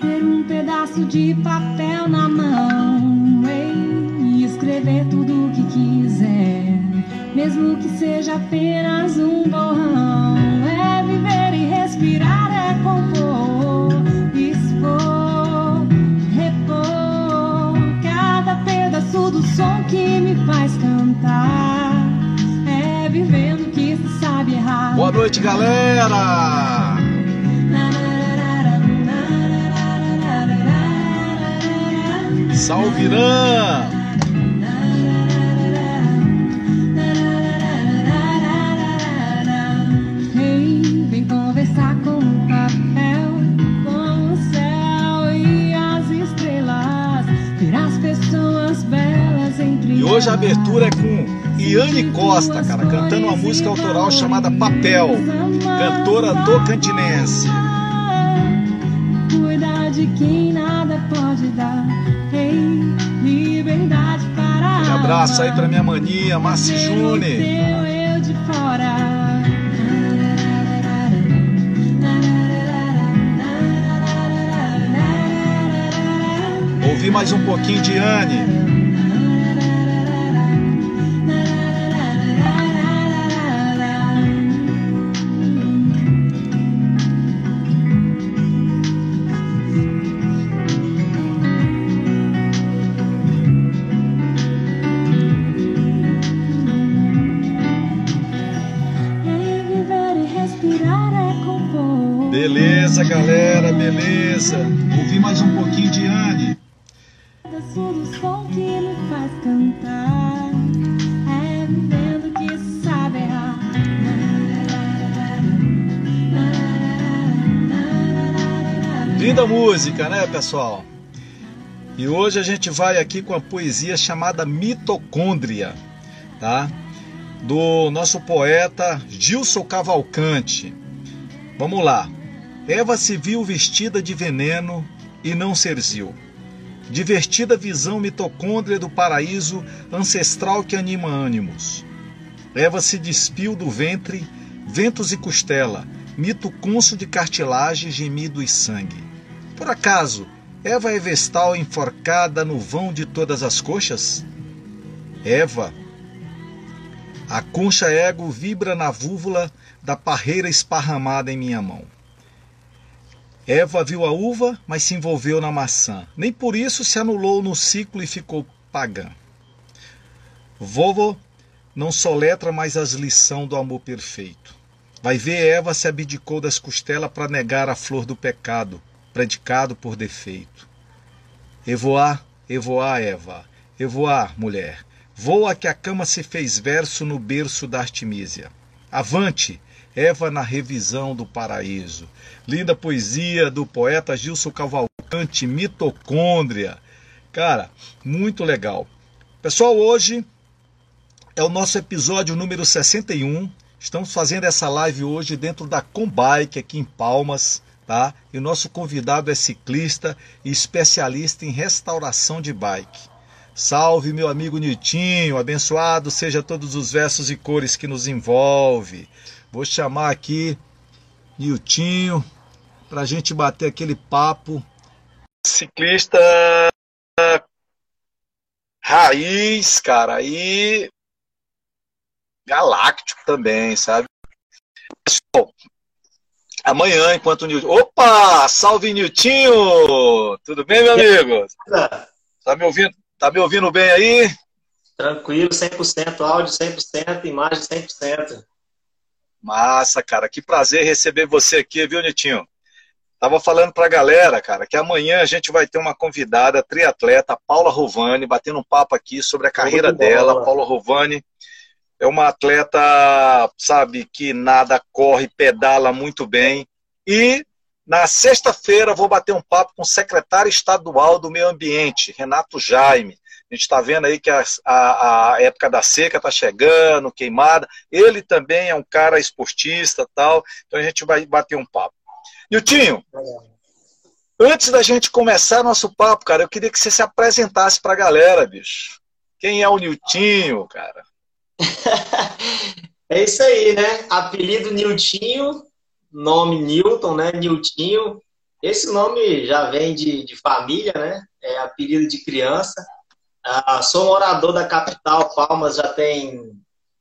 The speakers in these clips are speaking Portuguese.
ter um pedaço de papel na mão e escrever tudo o que quiser, mesmo que seja apenas um borrão. É viver e respirar, é compor, expor, repor cada pedaço do som que me faz cantar. É vivendo que se sabe errar. Boa noite, galera! Entre E hoje a abertura é com Iane Costa, cara, cantando uma música autoral chamada Papel, cantora tocantinense. Cuidar de quem nada pode dar. Abraço aí pra minha mania, o Júnior. teu eu de fora. Ouvi mais um pouquinho de Iane. Beleza, galera, beleza. Ouvi mais um pouquinho de Iane. Pedaço do som que me faz cantar. É vivendo que se sabe errar. Linda música, né, pessoal? E hoje a gente vai aqui com a poesia chamada Mitocôndria, tá? Do nosso poeta Gilson Cavalcante. Vamos lá. Eva se viu vestida de veneno e não serzil. Divertida visão mitocôndria do paraíso ancestral que anima ânimos. Eva se despiu do ventre, ventos e costela, mito côncio de cartilagem, gemido e sangue. Por acaso, Eva é vestal enforcada no vão de todas as coxas? Eva, a concha ego vibra na vúvula da parreira esparramada em minha mão. Eva viu a uva, mas se envolveu na maçã. Nem por isso se anulou no ciclo e ficou pagã. Vovo não soletra mais as lições do amor perfeito. Vai ver Eva se abdicou das costelas para negar a flor do pecado, predicado por defeito. Evoar, evoar, Eva, evoar, mulher. Voa que a cama se fez verso no berço da Artemísia. Avante, Eva na revisão do paraíso. Linda poesia do poeta Gilson Cavalcante, Mitocôndria. Cara, muito legal. Pessoal, hoje é o nosso episódio número 61. Estamos fazendo essa live hoje dentro da Combike aqui em Palmas, tá? E o nosso convidado é ciclista e especialista em restauração de bike. Salve meu amigo Nitinho, abençoado seja todos os versos e cores que nos envolve. Vou chamar aqui Niltinho para a gente bater aquele papo. Ciclista raiz, cara, e galáctico também, sabe? Pessoal, amanhã, enquanto o Niltinho. Opa! Salve Niltinho! Tudo bem, meu amigo? Tá me ouvindo? Tá me ouvindo bem aí? Tranquilo, 100% áudio, 100%, imagem 100%. Massa, cara. Que prazer receber você aqui, viu, Nitinho? Tava falando pra galera, cara, que amanhã a gente vai ter uma convidada, triatleta, Paula Rovani, batendo um papo aqui sobre a carreira Muito dela. boa. Paula Rovani é uma atleta, sabe, que nada, corre, pedala muito bem. E na sexta-feira vou bater um papo com o secretário estadual do Meio Ambiente, Renato Jaime. A gente está vendo aí que a, a, a época da seca está chegando, queimada. Ele também é um cara esportista tal. Então a gente vai bater um papo. Niltinho, antes da gente começar nosso papo, cara, eu queria que você se apresentasse para a galera, bicho. Quem é o Niltinho, cara? É isso aí, né? Apelido Niltinho, nome Newton, né? Niltinho. Esse nome já vem de, de família, né? É apelido de criança. Ah, sou morador da capital, Palmas, já tem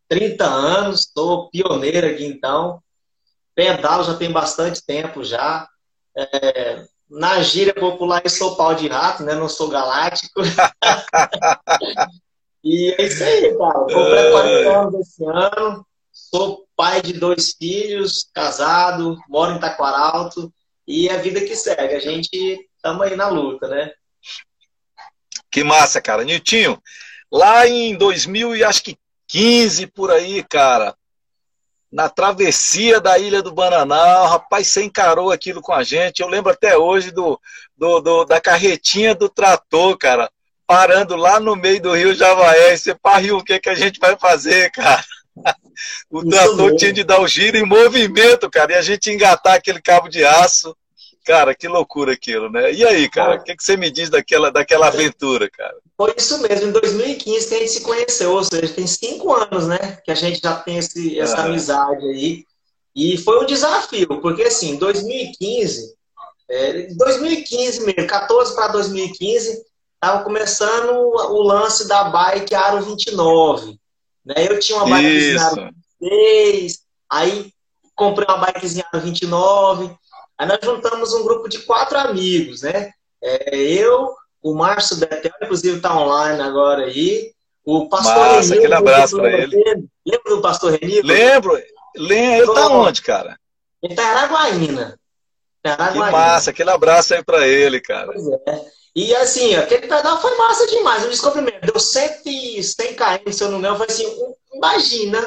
30 anos, sou pioneiro aqui então. Pedalo já tem bastante tempo já. É, na gíria popular, eu sou pau de rato, né? Não sou galáctico. e é isso aí, cara. Comprei 40 anos esse ano. Sou pai de dois filhos, casado, moro em Taquaralto. E é a vida que segue. A gente estamos aí na luta, né? Que massa, cara. Niltinho, lá em 2000 e acho que 15 por aí, cara, na travessia da Ilha do Bananal, rapaz, você encarou aquilo com a gente. Eu lembro até hoje do, do, do da carretinha do trator, cara, parando lá no meio do rio Javaé. Você pariu, o que, que a gente vai fazer, cara? O trator tinha de dar o giro em movimento, cara, e a gente engatar aquele cabo de aço. Cara, que loucura aquilo, né? E aí, cara, o que, que você me diz daquela, daquela aventura, cara? Foi isso mesmo, em 2015 que a gente se conheceu, ou seja, tem cinco anos, né? Que a gente já tem esse, essa ah. amizade aí. E foi um desafio, porque assim, em 2015, é, 2015 mesmo, 14 para 2015, estava começando o lance da bike Aro 29. Né? Eu tinha uma bikezinha Aro 26, aí comprei uma bikezinha Aro 29, Aí nós juntamos um grupo de quatro amigos, né? É, eu, o Márcio Betel, inclusive está online agora aí. O pastor Massa, aquele abraço para ele. Lembra do pastor Renildo? Lembro. Lembro. Ele está onde, cara? Ele está em Araguaína. Que massa, aquele abraço aí para ele, cara. Pois é. E assim, aquele pedal foi massa demais. O descobrimento deu 100, 100 km, se eu não me engano. Foi assim, imagina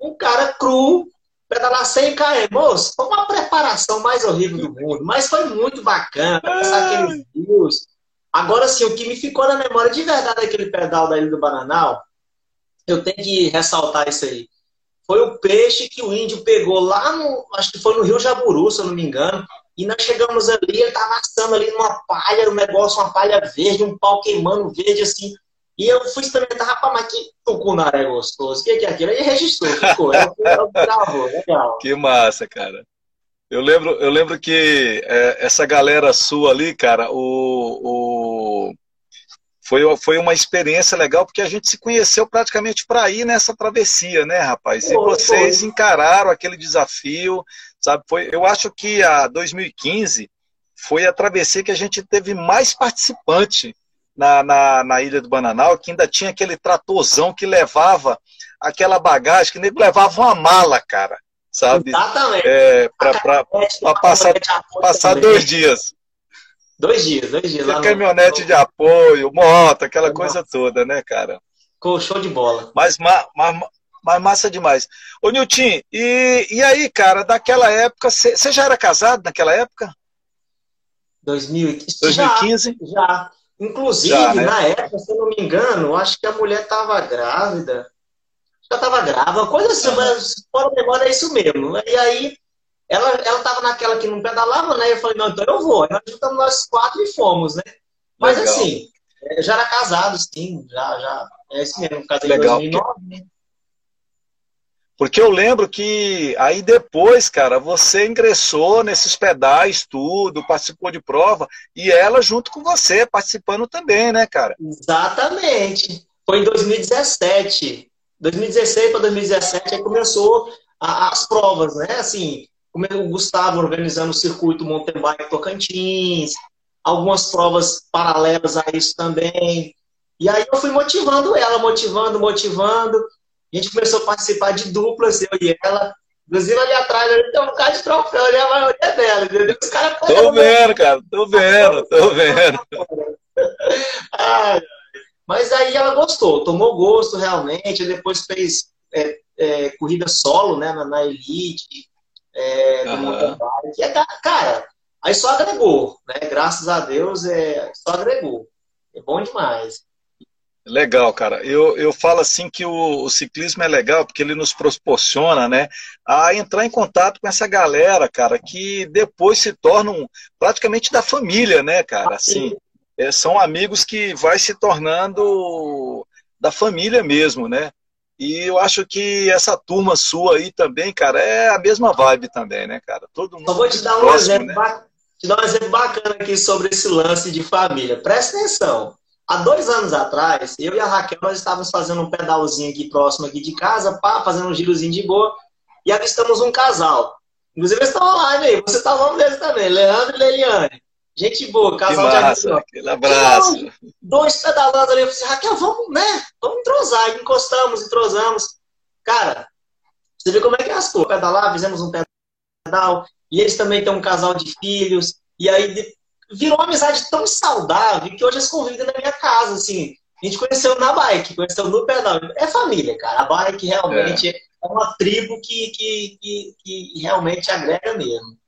um cara cru pedalar 100 km. Moço, foi uma preparação mais horrível do mundo, mas foi muito bacana, passar aqueles rios. Agora sim, o que me ficou na memória de verdade daquele pedal da Ilha do Bananal, eu tenho que ressaltar isso aí. Foi o peixe que o índio pegou lá no, acho que foi no Rio Jaburu, se eu não me engano, e nós chegamos ali, ele tava assando ali numa palha, um negócio, uma palha verde, um pau queimando verde assim. E eu fui experimentar, rapaz, mas que tucunaré gostoso. O que, que é aquilo? Aí registrou, ficou. Eu, eu gravou, legal. Que massa, cara. Eu lembro, eu lembro que é, essa galera sua ali, cara, o, o, foi, foi uma experiência legal, porque a gente se conheceu praticamente para ir nessa travessia, né, rapaz? E vocês encararam aquele desafio, sabe? Foi, eu acho que a 2015 foi a travessia que a gente teve mais participante na, na, na Ilha do Bananal, que ainda tinha aquele tratorzão que levava aquela bagagem, que nem levava uma mala, cara, sabe? Exatamente. É, para passar, passar dois dias. Dois dias, dois dias. Lá caminhonete no... de apoio, moto, aquela coisa toda, né, cara? Ficou show de bola. Mas, mas, mas massa demais. Ô, Nilton, e, e aí, cara, daquela época, você já era casado naquela época? 2015. 2015? Já. já. Inclusive, Já, né? na época, se eu não me engano, acho que a mulher estava grávida. Já estava grávida, coisa assim, uhum. mas fora memória é isso mesmo. E aí, ela, ela tava naquela que não pedalava, né? Eu falei, não, então eu vou. Aí nós juntamos nós quatro e fomos, né? Mas Legal. assim, é, já era casado, sim, já, já. É isso mesmo, casei em 2009, né? Porque eu lembro que aí depois, cara, você ingressou nesses pedais, tudo, participou de prova, e ela junto com você, participando também, né, cara? Exatamente. Foi em 2017. 2016 para 2017 aí começou a, as provas, né? Assim, o Gustavo organizando o circuito mountain bike Tocantins, algumas provas paralelas a isso também. E aí eu fui motivando ela, motivando, motivando. A gente começou a participar de duplas, eu e ela. Inclusive ali atrás ali tem um bocado de troféu ali, a maioria é dela, entendeu? Os caras Tô vendo, cara, tô vendo, tô vendo. Ai, mas aí ela gostou, tomou gosto realmente, depois fez é, é, corrida solo, né, na, na Elite, é, do uhum. bike. É, cara, aí só agregou, né? Graças a Deus, é, só agregou. É bom demais. Legal, cara. Eu, eu falo assim que o, o, ciclismo é legal porque ele nos proporciona, né, a entrar em contato com essa galera, cara, que depois se tornam praticamente da família, né, cara? Assim, é, são amigos que vai se tornando da família mesmo, né? E eu acho que essa turma sua aí também, cara, é a mesma vibe também, né, cara? Todo mundo. Só vou te dar um próximo, exemplo. Né? te dar um exemplo bacana aqui sobre esse lance de família. Presta atenção. Há dois anos atrás, eu e a Raquel, nós estávamos fazendo um pedalzinho aqui próximo aqui de casa, pá, fazendo um girozinho de boa, e avistamos um casal. Inclusive, eles estão online aí. Você está o nome deles também, Leandro e Leiliane. Gente boa, casal que massa, de Aquele abraço. Então, dois pedalando ali. Eu falei, Raquel, vamos, né? Vamos entrosar. E encostamos, entrosamos. Cara, você vê como é que é as coisas. Pedalar, fizemos um pedal. E eles também têm um casal de filhos. E aí virou uma amizade tão saudável que hoje eles convivem na minha casa, assim. A gente conheceu na bike, conheceu no pedal. É família, cara. A bike realmente é, é uma tribo que, que, que, que, realmente agrega mesmo.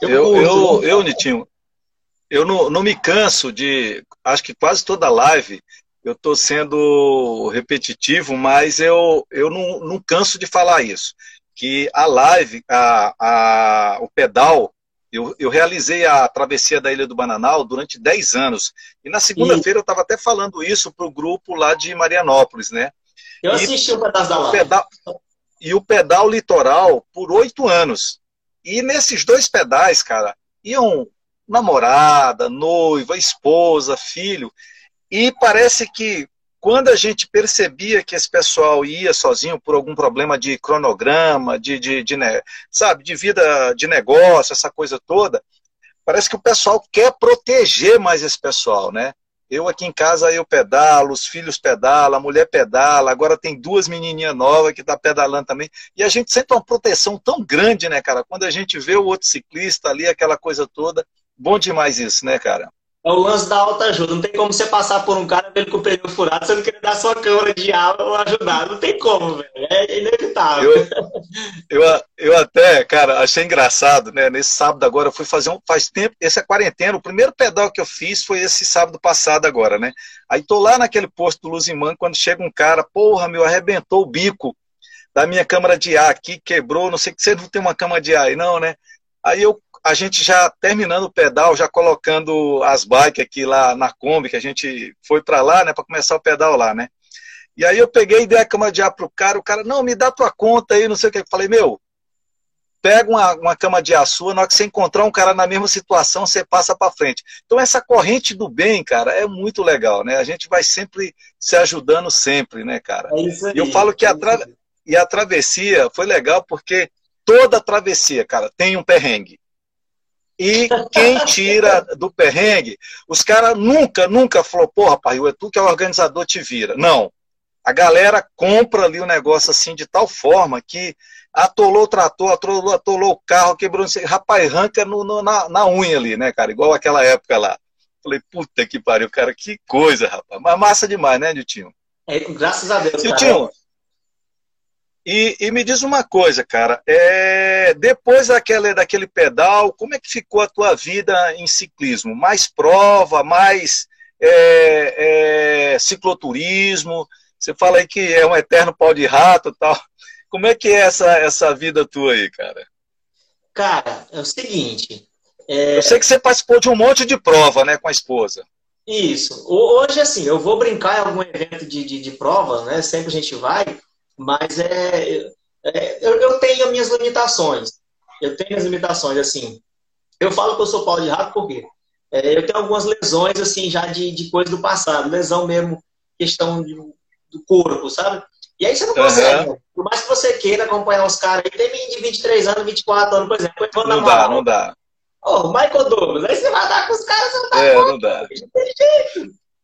Eu, eu, eu, eu Nitinho, eu não, não me canso de. Acho que quase toda live eu estou sendo repetitivo, mas eu, eu não, não canso de falar isso. Que a live, a, a, o pedal, eu, eu realizei a travessia da Ilha do Bananal durante 10 anos. E na segunda-feira eu estava até falando isso para o grupo lá de Marianópolis, né? Eu assisti o pedaço da live. Pedal, e o pedal litoral por oito anos. E nesses dois pedais, cara, iam namorada, noiva, esposa, filho. E parece que quando a gente percebia que esse pessoal ia sozinho por algum problema de cronograma, de, de, de, sabe, de vida de negócio, essa coisa toda, parece que o pessoal quer proteger mais esse pessoal, né? Eu aqui em casa eu pedalo, os filhos pedalam, a mulher pedala, agora tem duas menininhas novas que tá pedalando também. E a gente sente uma proteção tão grande, né, cara? Quando a gente vê o outro ciclista ali, aquela coisa toda, Bom demais isso, né, cara? É o lance da alta ajuda. Não tem como você passar por um cara vendo com o pneu furado, você não querer dar sua câmera de água ou ajudar. Não tem como, velho. É inevitável. Eu, eu, eu até, cara, achei engraçado, né? Nesse sábado agora eu fui fazer um. Faz tempo, esse é quarentena. O primeiro pedal que eu fiz foi esse sábado passado agora, né? Aí tô lá naquele posto do Luzimã, quando chega um cara, porra, meu, arrebentou o bico da minha câmera de ar aqui, quebrou, não sei que você não tem uma câmera de ar aí, não, né? Aí eu a gente já terminando o pedal, já colocando as bikes aqui lá na Kombi, que a gente foi para lá, né, para começar o pedal lá, né? E aí eu peguei e dei a cama de ar pro cara, o cara, não, me dá tua conta aí, não sei o que. Eu falei, meu, pega uma, uma cama de ar sua, na hora que você encontrar um cara na mesma situação, você passa para frente. Então essa corrente do bem, cara, é muito legal, né? A gente vai sempre se ajudando sempre, né, cara? É isso aí, e eu falo que a, tra... e a travessia foi legal porque toda a travessia, cara, tem um perrengue. E quem tira do perrengue, os caras nunca, nunca falou, porra, pai, é tu que é o organizador, te vira. Não. A galera compra ali o negócio assim de tal forma que atolou o trator, atolou, atolou o carro, quebrou, não sei, rapaz, arranca no, no, na, na unha ali, né, cara? Igual aquela época lá. Falei, puta que pariu, cara, que coisa, rapaz. Mas massa demais, né, Niltinho? É, graças a Deus. Niltinho, e, e, me diz uma coisa, cara, é, depois daquele, daquele pedal, como é que ficou a tua vida em ciclismo? Mais prova, mais é, é, cicloturismo? Você fala aí que é um eterno pau de rato tal. Como é que é essa, essa vida tua aí, cara? Cara, é o seguinte. É... Eu sei que você participou de um monte de prova, né, com a esposa. Isso. Hoje, assim, eu vou brincar em algum evento de, de, de prova, né? Sempre a gente vai. Mas é, é eu, eu, tenho as minhas limitações. Eu tenho as limitações, assim. Eu falo que eu sou pau de rato porque é, eu tenho algumas lesões, assim, já de, de coisa do passado. Lesão mesmo, questão de, do corpo, sabe? E aí você não consegue. Uhum. Por mais que você queira acompanhar os caras aí, tem menino de 23 anos, 24 anos, por exemplo. Não dá, não dá. Ô, oh, Michael Douglas, aí você vai dar com os caras, não dá. É, não dá.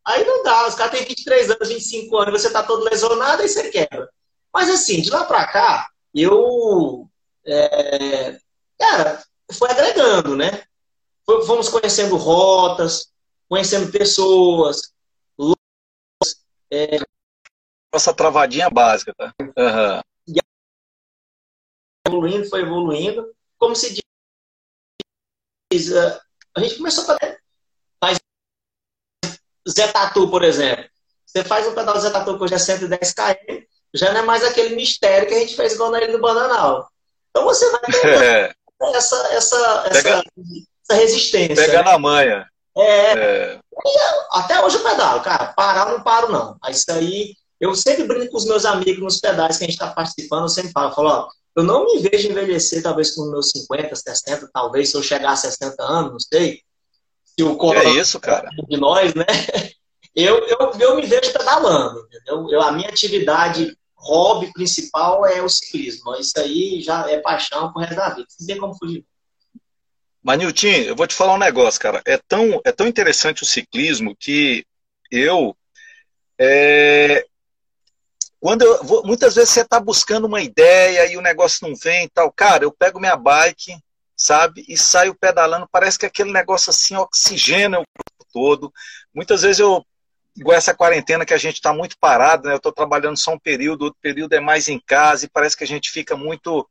Aí não dá, os caras têm 23 anos, 25 anos, você tá todo lesionado, aí você quebra. Mas assim, de lá para cá, eu. É, cara, foi agregando, né? Fomos conhecendo rotas, conhecendo pessoas, é... Nossa travadinha básica, tá? Uhum. E evoluindo, foi evoluindo. Como se diz, é, a gente começou a fazer. Faz Zé Tatu, por exemplo. Você faz um pedal Zé Tatu que hoje é 110 km, já não é mais aquele mistério que a gente fez igual na Ilha do Bananal. Então você vai ter é. essa, essa, Pega, essa, essa, resistência. Pega né? na manha. É, é. até hoje eu pedalo, cara. Parar eu não paro, não. Isso aí, eu sempre brinco com os meus amigos nos pedais que a gente está participando, eu sempre falo, falo, ó, eu não me vejo envelhecer, talvez com meus 50, 60, talvez se eu chegar a 60 anos, não sei. Se o corpo é isso, cara. de nós, né? Eu, eu, eu me vejo pedalando, entendeu? Eu, a minha atividade, hobby principal é o ciclismo. Isso aí já é paixão pro resto da vida. Não tem como fugir. Mas, eu vou te falar um negócio, cara. É tão, é tão interessante o ciclismo que eu. É, quando eu vou, muitas vezes você está buscando uma ideia e o negócio não vem e tal, cara, eu pego minha bike, sabe, e saio pedalando, parece que aquele negócio assim oxigena o corpo todo. Muitas vezes eu, igual essa quarentena que a gente está muito parado, né? Eu estou trabalhando só um período, outro período é mais em casa e parece que a gente fica muito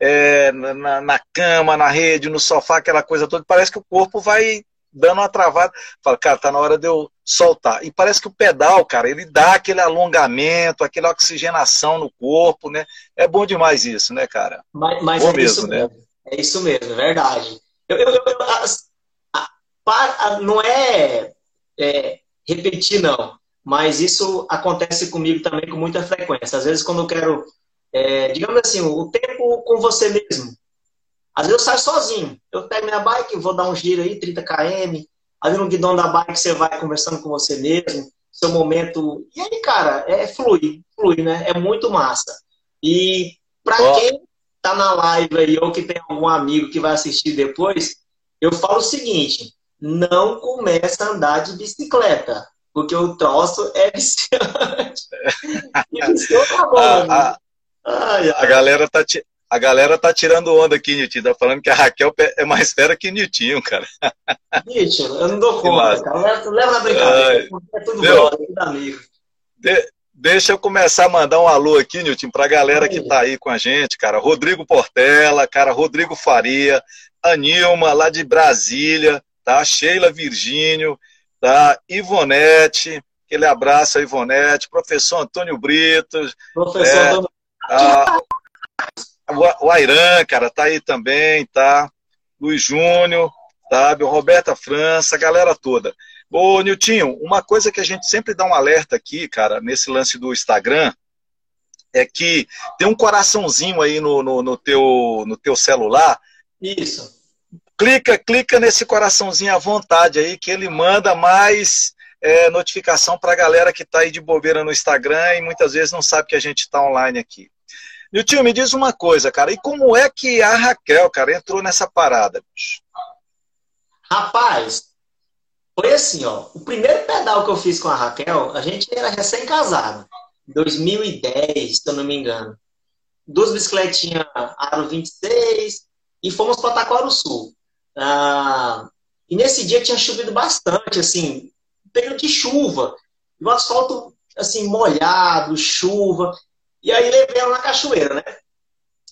é, na, na cama, na rede, no sofá, aquela coisa toda. Parece que o corpo vai dando uma travada. Fala, cara, tá na hora de eu soltar. E parece que o pedal, cara, ele dá aquele alongamento, aquela oxigenação no corpo, né? É bom demais isso, né, cara? Mas, mas é mesmo, isso né? mesmo. É isso mesmo, é verdade. Eu, eu, eu, a, a, não é, é repetir, não. Mas isso acontece comigo também com muita frequência. Às vezes, quando eu quero, é, digamos assim, o tempo com você mesmo, às vezes eu saio sozinho. Eu pego minha bike, vou dar um giro aí, 30 km. Ali no guidão da bike você vai conversando com você mesmo, seu momento. E aí, cara, é flui, flui, né? É muito massa. E para oh. quem tá na live aí ou que tem algum amigo que vai assistir depois, eu falo o seguinte: não começa a andar de bicicleta, porque o troço é viciante. e viciou tá bom, a, a, ai, ai. a galera tá te, a galera tá tirando onda aqui, Nitinho. Tá falando que a Raquel é mais fera que Nitinho, cara. Nitinho, eu não dou conta, cara. Leva na brincadeira. É tudo bom, é tudo amigo. De, deixa eu começar a mandar um alô aqui, Nilton, pra galera que tá aí com a gente, cara. Rodrigo Portela, cara, Rodrigo Faria, Anilma, lá de Brasília, tá? Sheila Virgínio, tá? Ivonete, aquele abraço a Ivonete, professor Antônio Brito. Professor é, Antônio. A, o Airan, cara, tá aí também, tá? Luiz Júnior, sabe? O Roberta França, a galera toda. Ô, Niltinho, uma coisa que a gente sempre dá um alerta aqui, cara, nesse lance do Instagram, é que tem um coraçãozinho aí no, no, no teu, no teu celular. Isso. Clica, clica nesse coraçãozinho à vontade aí, que ele manda mais é, notificação para a galera que está aí de bobeira no Instagram e muitas vezes não sabe que a gente está online aqui. Tio, me diz uma coisa, cara, e como é que a Raquel, cara, entrou nessa parada, bicho? Rapaz, foi assim, ó. O primeiro pedal que eu fiz com a Raquel, a gente era recém-casado. 2010, se eu não me engano. Duas bicicletinhas Aro 26 e fomos para Taquaro Sul. Ah, e nesse dia tinha chovido bastante, assim, período de chuva. E o asfalto, assim, molhado, chuva. E aí levei ela na cachoeira, né?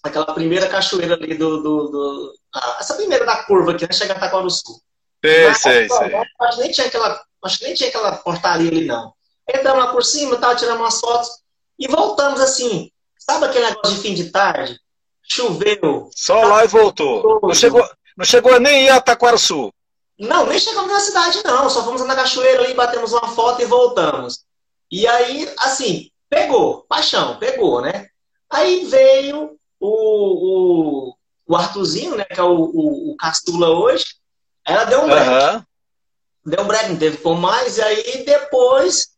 Aquela primeira cachoeira ali do. do, do ah, essa primeira da curva aqui, né? Chegar a Taquara do Sul. Sei, sei, sei. Acho que nem tinha aquela, acho que nem tinha aquela portaria ali, não. Entramos lá por cima, tava tirando umas fotos e voltamos assim. Sabe aquele negócio de fim de tarde? Choveu. Só lá e voltou. Não chegou, não chegou nem a Taquara Sul. Não, nem chegamos na cidade, não. Só fomos na cachoeira ali, batemos uma foto e voltamos. E aí, assim, Pegou, paixão, pegou, né? Aí veio o, o, o Arthurzinho, né? Que é o, o, o Castula hoje. Ela deu um break. Uhum. Deu um break, não teve por mais. E aí depois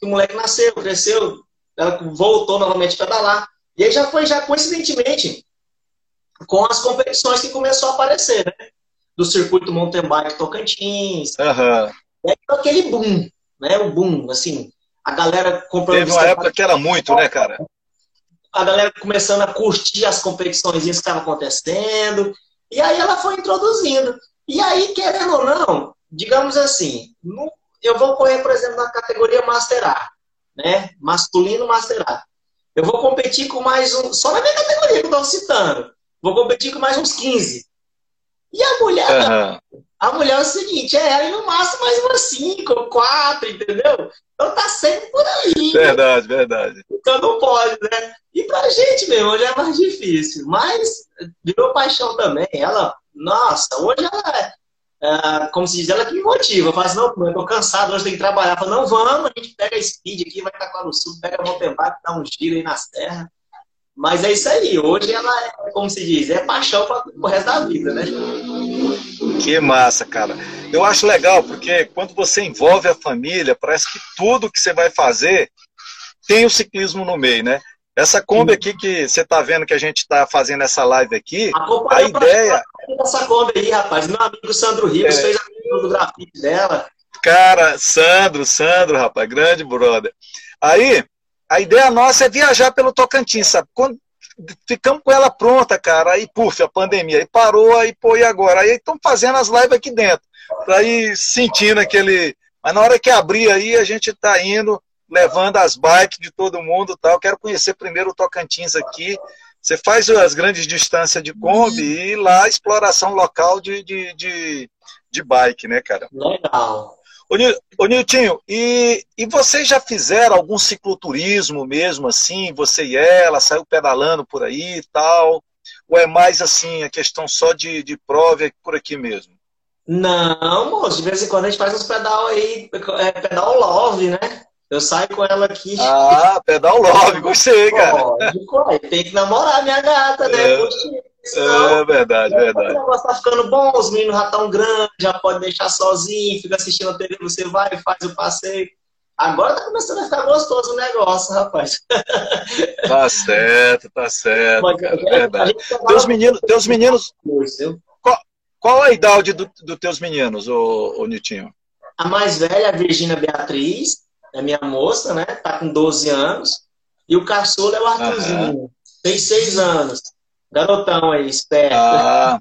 que o moleque nasceu, cresceu, ela voltou novamente a pedalar. E aí já foi, já coincidentemente, com as competições que começou a aparecer, né? Do circuito mountain bike Tocantins. Uhum. E aí, aquele boom, né? O boom, assim, a galera comprando. Teve uma época que era muito, né, cara? A galera começando a curtir as competições que estavam acontecendo. E aí ela foi introduzindo. E aí, querendo ou não, digamos assim, eu vou correr, por exemplo, na categoria Master A, né? Masculino Master A. Eu vou competir com mais um, só na minha categoria que eu estou citando. Vou competir com mais uns 15. E a mulher, uhum. a mulher é o seguinte, é aí no máximo mais umas 5, 4, entendeu? Então tá sempre por aí. Verdade, né? verdade. Então não pode, né? E pra gente mesmo, hoje é mais difícil. Mas virou paixão também. Ela, nossa, hoje ela é, é como se diz, ela que me motiva. Faz, assim, não, eu tô cansado, hoje tem que trabalhar. Fala, não, vamos, a gente pega a speed aqui, vai tacar no sul, pega a mountain bike, dá um giro aí na serra. Mas é isso aí. Hoje ela é, como se diz, é paixão para o resto da vida, né? Que massa, cara. Eu acho legal, porque quando você envolve a família, parece que tudo que você vai fazer tem o ciclismo no meio, né? Essa Kombi aqui que você está vendo que a gente está fazendo essa live aqui, a, a ideia. Essa Kombi aí, rapaz. Meu amigo Sandro Ribas é... fez a fotografia dela. Cara, Sandro, Sandro, rapaz, grande brother. Aí, a ideia nossa é viajar pelo Tocantins, sabe? Quando ficamos com ela pronta, cara, aí, puf, a pandemia, aí parou, aí, pô, e agora? Aí estão fazendo as lives aqui dentro, pra ir sentindo aquele... Mas na hora que abrir aí, a gente tá indo, levando as bikes de todo mundo tal. Quero conhecer primeiro o Tocantins aqui. Você faz as grandes distâncias de Kombi e lá exploração local de, de, de, de bike, né, cara? Legal. Ô, Niltinho, e, e vocês já fizeram algum cicloturismo mesmo, assim, você e ela, saiu pedalando por aí e tal? Ou é mais, assim, a questão só de, de prova por aqui mesmo? Não, moço, de vez em quando a gente faz uns pedal aí, é, pedal love, né? Eu saio com ela aqui. Ah, pedal love, gostei, cara. Lógico, tem que namorar minha gata, né? É. Senão, é verdade, verdade. O negócio tá ficando bom, os meninos já estão grandes, já pode deixar sozinho, fica assistindo a TV, você vai e faz o passeio. Agora tá começando a ficar gostoso o negócio, rapaz. Tá certo, tá certo. Mas, cara, é verdade. Teus meninos, teus meninos. Qual, qual a idade dos do teus meninos, ô, ô Nitinho? A mais velha, a Virgínia Beatriz, é minha moça, né? Tá com 12 anos. E o caçula é o Arthurzinho. Tem 6 anos. Garotão aí, esperto. Ah,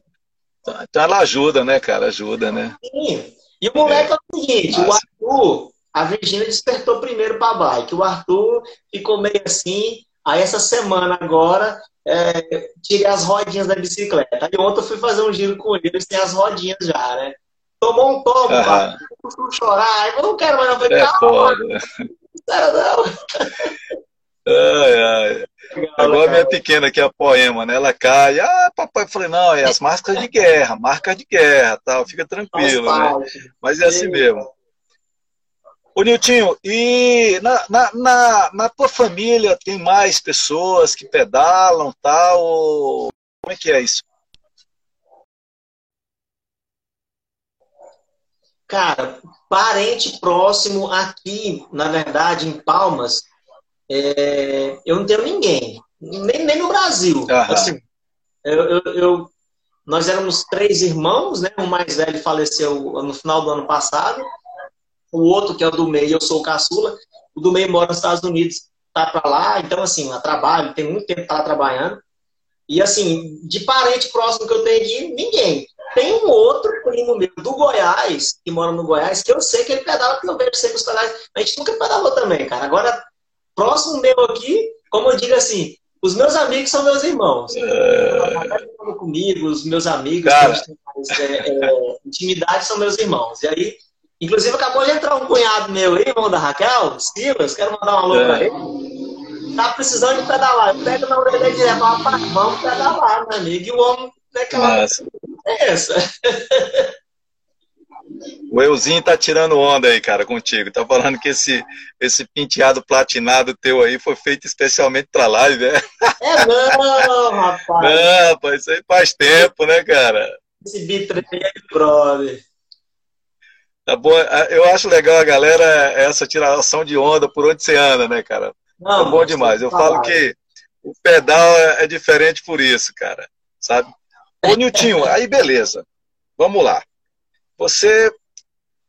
então ela ajuda, né, cara? Ajuda, né? Sim. E o moleque é, é o seguinte, Nossa. o Arthur, a Virgínia despertou primeiro para bike. O Arthur ficou meio assim. Aí essa semana agora, é, tirei as rodinhas da bicicleta. Aí ontem eu fui fazer um giro com eles, tem as rodinhas já, né? Tomou um tomo, ah. chorar. Eu não quero mais, não. Falei, é calma. Não, não. Ai, ai. Agora minha pequena que é a poema, né? Ela cai, ah, papai, eu falei, não, é as máscaras de guerra, marcas de guerra, tal, fica tranquilo, né? Mas é assim mesmo. Ô Niltinho, e na, na, na, na, tua família tem mais pessoas que pedalam, tal? Como é que é isso? Cara, parente próximo aqui, na verdade, em Palmas, é, eu não tenho ninguém, nem, nem no Brasil. Assim, eu, eu, eu, nós éramos três irmãos, né? O mais velho faleceu no final do ano passado. O outro, que é o do meio, eu sou o caçula. O do meio mora nos Estados Unidos, tá para lá. Então, assim, a trabalho, tem muito tempo que tá trabalhando. E, assim, de parente próximo que eu tenho aqui, ninguém. Tem um outro primo meu do Goiás, que mora no Goiás, que eu sei que ele pedala, porque eu vejo sempre os pedais. A gente nunca pedalou também, cara. Agora, próximo meu aqui, como eu digo assim, os meus amigos são meus irmãos. É... Comigo, os meus amigos, Cara. mais, é, é, intimidade são meus irmãos. E aí, inclusive, acabou de entrar um cunhado meu aí, irmão da Raquel, Silas, quero mandar um alô é. pra ele. Tá precisando de pedalar. Eu pego na orelha e direto, vamos pedalar, meu amigo. E o homem, né, cara, é essa. O Euzinho tá tirando onda aí, cara, contigo. Tá falando que esse, esse penteado platinado teu aí foi feito especialmente pra live, é? É não, rapaz. Não, rapaz, isso aí faz tempo, né, cara? Esse bitrem aí, brother. Tá bom. Eu acho legal a galera essa tiração de onda por onde você anda, né, cara? Não, é bom demais. Eu falo que o pedal é, é diferente por isso, cara. Sabe? Ô, Niltinho, aí beleza. Vamos lá. Você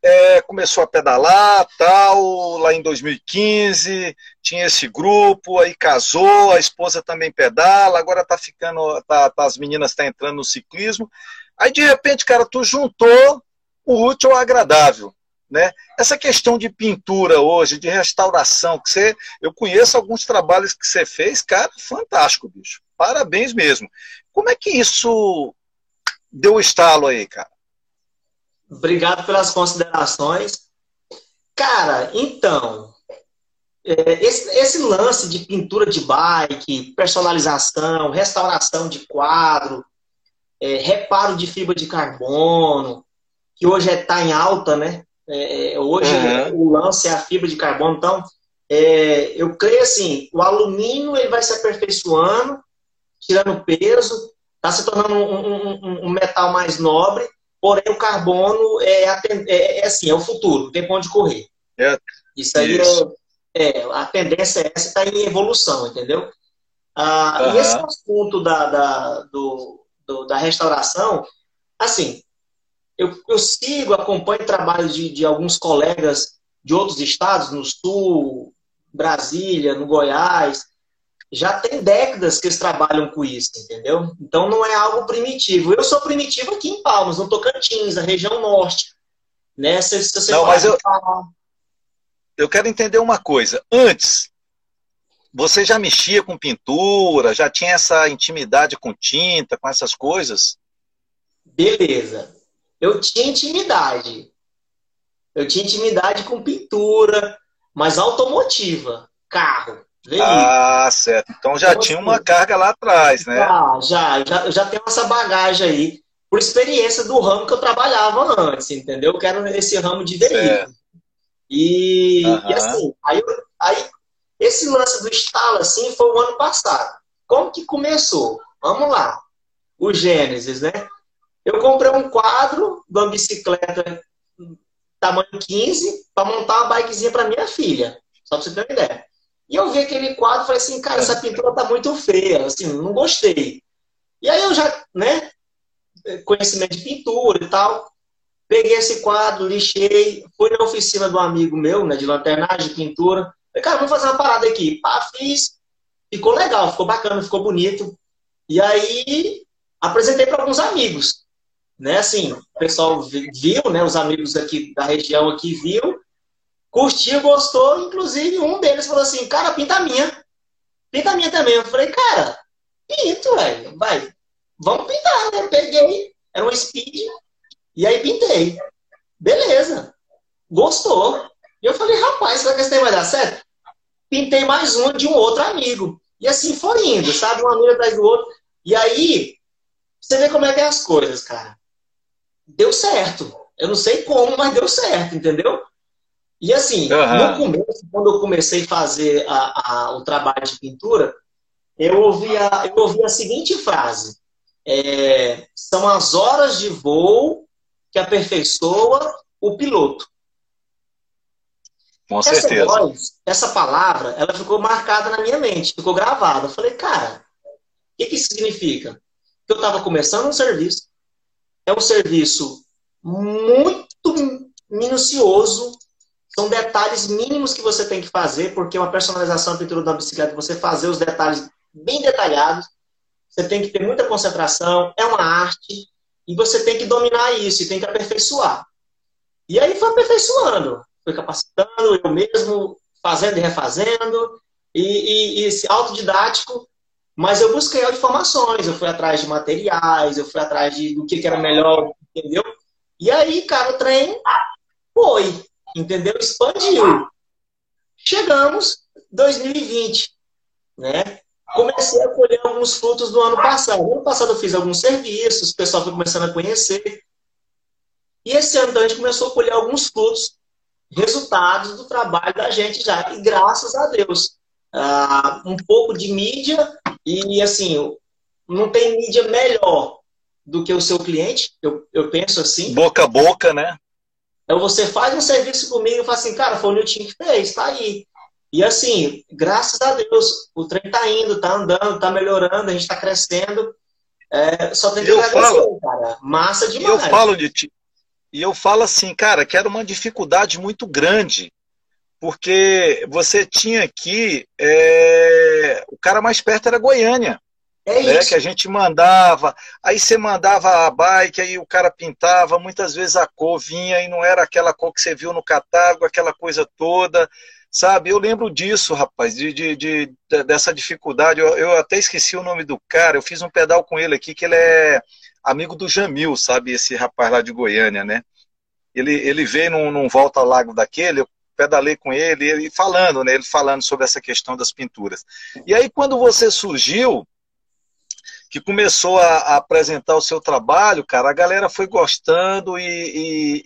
é, começou a pedalar, tal, lá em 2015, tinha esse grupo, aí casou, a esposa também pedala, agora tá ficando, tá, tá as meninas estão tá entrando no ciclismo. Aí de repente, cara, tu juntou o útil ao agradável. Né? Essa questão de pintura hoje, de restauração, que você, eu conheço alguns trabalhos que você fez, cara, fantástico, bicho. Parabéns mesmo. Como é que isso deu estalo aí, cara? Obrigado pelas considerações. Cara, então, é, esse, esse, lance de pintura de bike, personalização, restauração de quadro, é, reparo de fibra de carbono, que hoje está é, em alta, né? É, é, hoje uhum. o lance é a fibra de carbono. Então, é, eu creio assim, o alumínio ele vai se aperfeiçoando, tirando peso, está se tornando um, um, um, metal mais nobre, porém o carbono é, é, é assim, é o futuro, tem ponto de correr. É. Isso aí Isso. É, é, a tendência é essa, está em evolução, entendeu? Ah, uhum. E esse assunto da, da, do, do, da restauração, assim, eu, eu sigo, acompanho trabalhos de, de alguns colegas de outros estados, no Sul, Brasília, no Goiás, já tem décadas que eles trabalham com isso, entendeu? Então não é algo primitivo. Eu sou primitivo aqui em Palmas, no Tocantins, na região norte. Né? Se, se você não, mas eu, eu quero entender uma coisa. Antes, você já mexia com pintura, já tinha essa intimidade com tinta, com essas coisas? Beleza. Eu tinha intimidade. Eu tinha intimidade com pintura, mas automotiva, carro. Ah, certo. Então já tinha uma carga lá atrás, né? Ah, já, já, já tenho essa bagagem aí, por experiência do ramo que eu trabalhava antes, entendeu? Que era esse ramo de veículo. E, uhum. e, assim, aí, aí esse lance do estalo, assim, foi o ano passado. Como que começou? Vamos lá. O Gênesis, né? Eu comprei um quadro de uma bicicleta tamanho 15 para montar uma bikezinha para minha filha. Só para você ter uma ideia. E eu vi aquele quadro e falei assim, cara, essa pintura tá muito feia, assim, não gostei. E aí eu já, né, conhecimento de pintura e tal, peguei esse quadro, lixei, fui na oficina do amigo meu, né, de lanternagem, de pintura, Falei, cara, vamos fazer uma parada aqui. Pá, fiz. Ficou legal, ficou bacana, ficou bonito. E aí apresentei para alguns amigos. Né, assim, o pessoal viu, né, os amigos aqui da região aqui viu, curtiu, gostou, inclusive um deles falou assim, cara, pinta a minha. Pinta a minha também. Eu falei, cara, pinto, velho, vai, vamos pintar, né? Peguei, era um speed, e aí pintei. Beleza, gostou. E eu falei, rapaz, será que esse vai dar certo? Pintei mais um de um outro amigo. E assim foi indo, sabe? Um amigo atrás do outro. E aí, você vê como é que é as coisas, cara. Deu certo. Eu não sei como, mas deu certo, entendeu? E assim, uhum. no começo, quando eu comecei a fazer a, a, o trabalho de pintura, eu ouvi a, eu ouvi a seguinte frase: é, são as horas de voo que aperfeiçoa o piloto. Com essa certeza. Voz, essa palavra, ela ficou marcada na minha mente, ficou gravada. Eu falei, cara, o que, que isso significa? Que eu estava começando um serviço, é um serviço muito minucioso, são detalhes mínimos que você tem que fazer, porque uma personalização, a pintura da bicicleta, você fazer os detalhes bem detalhados, você tem que ter muita concentração, é uma arte, e você tem que dominar isso, e tem que aperfeiçoar. E aí foi aperfeiçoando fui capacitando, eu mesmo fazendo e refazendo, e, e, e esse autodidático, mas eu busquei informações, eu fui atrás de materiais, eu fui atrás de, do que, que era melhor, entendeu? E aí, cara, o trem foi, entendeu? Expandiu. Chegamos 2020, né? Comecei a colher alguns frutos do ano passado. No ano passado eu fiz alguns serviços, o pessoal foi começando a conhecer. E esse ano então, a gente começou a colher alguns frutos resultados do trabalho da gente já. E graças a Deus, uh, um pouco de mídia e assim, não tem mídia melhor do que o seu cliente, eu, eu penso assim. Boca a boca, né? Então você faz um serviço comigo e fala assim, cara, foi o Nilton que fez, tá aí. E assim, graças a Deus, o trem tá indo, tá andando, tá melhorando, a gente tá crescendo. É, só tem que eu agradecer, falo, cara. Massa demais. Eu falo de ti, e eu falo assim, cara, que era uma dificuldade muito grande, porque você tinha aqui. É... O cara mais perto era Goiânia. É né, isso. Que a gente mandava, aí você mandava a bike, aí o cara pintava, muitas vezes a cor vinha e não era aquela cor que você viu no catálogo, aquela coisa toda, sabe? Eu lembro disso, rapaz, de, de, de dessa dificuldade. Eu, eu, até esqueci o nome do cara, eu fiz um pedal com ele aqui, que ele é amigo do Jamil, sabe? Esse rapaz lá de Goiânia, né? Ele, ele veio num, num volta lago daquele, eu pedalei com ele, ele falando, né? Ele falando sobre essa questão das pinturas. E aí, quando você surgiu, que começou a, a apresentar o seu trabalho, cara, a galera foi gostando e,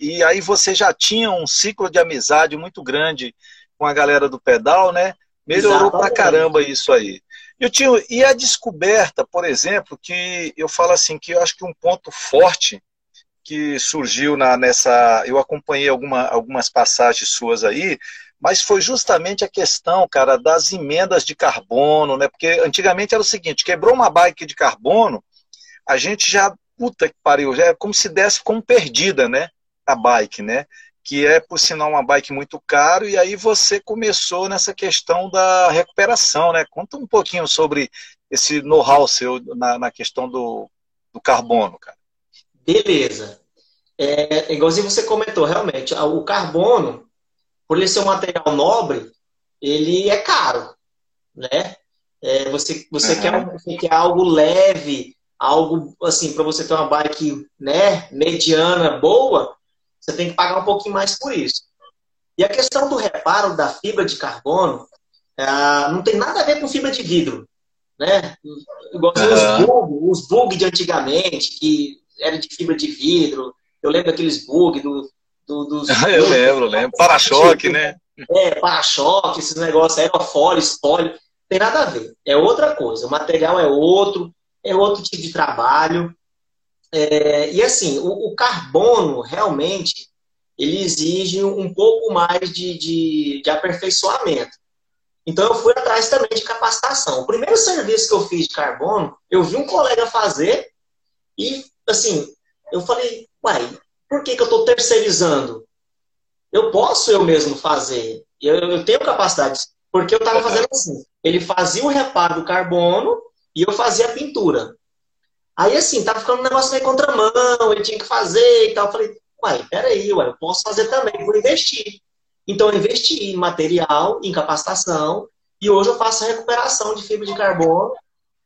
e, e aí você já tinha um ciclo de amizade muito grande com a galera do pedal, né? Melhorou Exatamente. pra caramba isso aí. Eu tinha, e a descoberta, por exemplo, que eu falo assim, que eu acho que um ponto forte que surgiu na, nessa. Eu acompanhei alguma, algumas passagens suas aí, mas foi justamente a questão, cara, das emendas de carbono, né? Porque antigamente era o seguinte: quebrou uma bike de carbono, a gente já, puta que pariu, já é como se desse como perdida, né? A bike, né? Que é, por sinal, uma bike muito caro, e aí você começou nessa questão da recuperação, né? Conta um pouquinho sobre esse know-how seu na, na questão do, do carbono, cara. Beleza. É, igualzinho você comentou, realmente, o carbono, por ele ser um material nobre, ele é caro, né? É, você você, uhum. quer, você quer algo leve, algo assim, para você ter uma bike né, mediana, boa, você tem que pagar um pouquinho mais por isso. E a questão do reparo da fibra de carbono é, não tem nada a ver com fibra de vidro. Né? Igual uhum. os bug, os bug de antigamente, que era de fibra de vidro. Eu lembro aqueles bug do, do, dos. eu lembro, lembro. Para-choque, né? É, para-choque, esses negócios, aerofólio, espólio. Tem nada a ver. É outra coisa. O material é outro, é outro tipo de trabalho. É, e assim, o, o, carbono realmente ele exige um pouco mais de, de, de aperfeiçoamento. Então eu fui atrás também de capacitação. O primeiro serviço que eu fiz de carbono, eu vi um colega fazer e assim, eu falei, uai, por que, que eu estou terceirizando? Eu posso eu mesmo fazer. Eu, eu tenho capacidade. Porque eu estava fazendo assim. Ele fazia o reparo do carbono e eu fazia a pintura. Aí, assim, tava ficando um negócio meio contramão, ele tinha que fazer e tal. Eu falei, uai, peraí, uai, eu posso fazer também, vou investir. Então, eu investi em material, em capacitação, e hoje eu faço recuperação de fibra de carbono,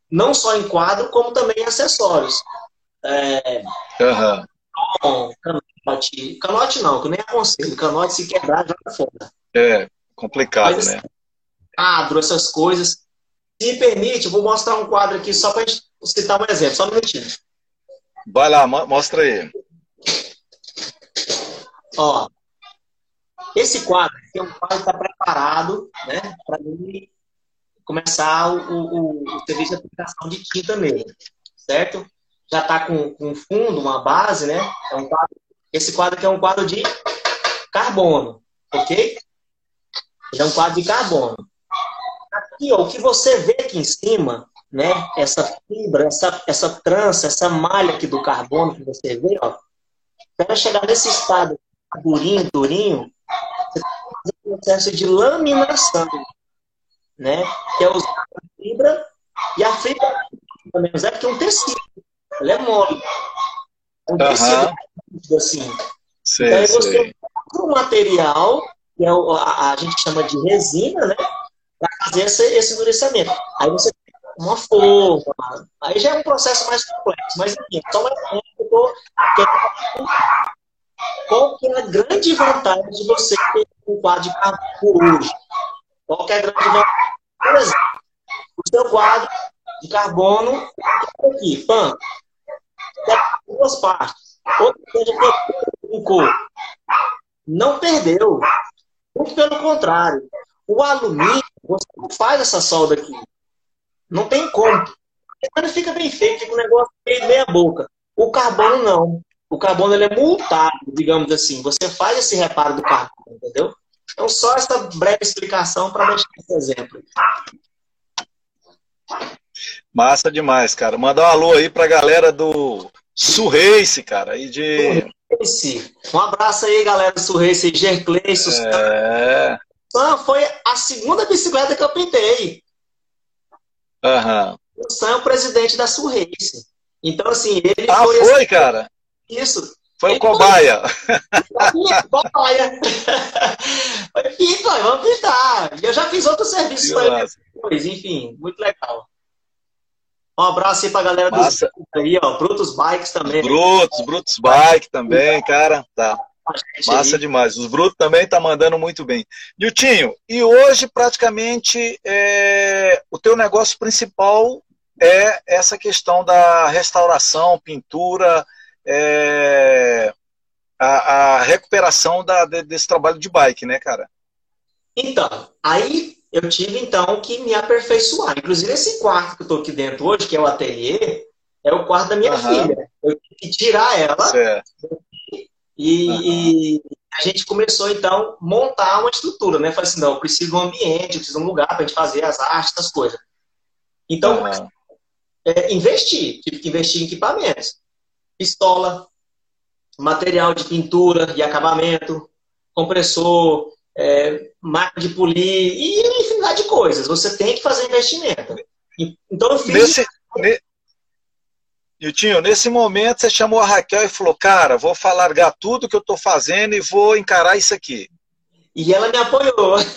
não só em quadro, como também em acessórios. É, uhum. Canote, canote não, que eu nem aconselho. Canote se quebrar, joga fora. É, complicado, Mas, né? Quadro, essas coisas. Se permite, eu vou mostrar um quadro aqui só para gente citar um exemplo, só um minutinho. Vai lá, mostra aí. Ó, esse quadro aqui é um quadro que está preparado né, para começar o, o, o, serviço de aplicação de tinta nele, certo? Já está com, com fundo, uma base, né? É um quadro, esse quadro aqui é um quadro de carbono, ok? Ele é um quadro de carbono. Aqui, ó, o que você vê aqui em cima, né? Essa fibra, essa, essa trança, essa malha aqui do carbono que você vê, ó. Para chegar nesse estado durinho, durinho, você tem fazer um processo de laminação, né? Que é usar a fibra e a fibra também é porque é um tecido, ela é mole. É um tecido assim. Sei, então aí você o material, que é o, a, a gente chama de resina, né? para fazer esse, esse endurecimento. Aí você tem uma forma, aí já é um processo mais complexo, mas enfim, só mais um que eu tô qual que é a grande vantagem de você ter um quadro de carbono hoje? Qual que é a grande vantagem? Por exemplo, o seu quadro de carbono aqui, pan, duas partes. Ou seja, cor. Não perdeu. Muito pelo contrário. O alumínio, você não faz essa solda aqui. Não tem como. Ele fica bem feito, fica um negócio meio meia boca. O carbono não. O carbono ele é multado, digamos assim. Você faz esse reparo do carbono, entendeu? Então, só essa breve explicação para deixar esse exemplo. Massa demais, cara. Mandar um alô aí para a galera do Surrace, cara. E de... Surrace. Um abraço aí, galera do Surrace. Gerclay, É foi a segunda bicicleta que eu pintei. Uhum. O Sam é o presidente da Sul Race. Então, assim, ele ah, foi. foi, assim, cara? Isso. Foi o cobaia. Foi cobaia. Foi pinta, vamos pintar. Eu já fiz outros serviços para ele enfim, muito legal. Um abraço aí pra galera dos aí, ó. Brutus Bikes também. Brutus, Brutus Bike também, cara. Tá. Massa demais. Os Brutos também tá mandando muito bem. Niltinho, e hoje praticamente é, o teu negócio principal é essa questão da restauração, pintura, é, a, a, recuperação da, desse trabalho de bike, né, cara? Então, aí eu tive então que me aperfeiçoar. Inclusive, esse quarto que eu estou aqui dentro hoje, que é o ateliê, é o quarto da minha uhum. filha. Eu tive que tirar ela. E, uhum. e, a gente começou então a montar uma estrutura, né? Falei assim, não, eu preciso de um ambiente, eu preciso de um lugar para a gente fazer as artes, as coisas. Então, uhum. é, investir, tive que investir em equipamentos. Pistola, material de pintura e acabamento, compressor, é, máquina de polir e infinidade de coisas. Você tem que fazer investimento. Então eu fiz. Nesse, ne... Yutinho, nesse momento você chamou a Raquel e falou: Cara, vou largar tudo que eu estou fazendo e vou encarar isso aqui. E ela me apoiou.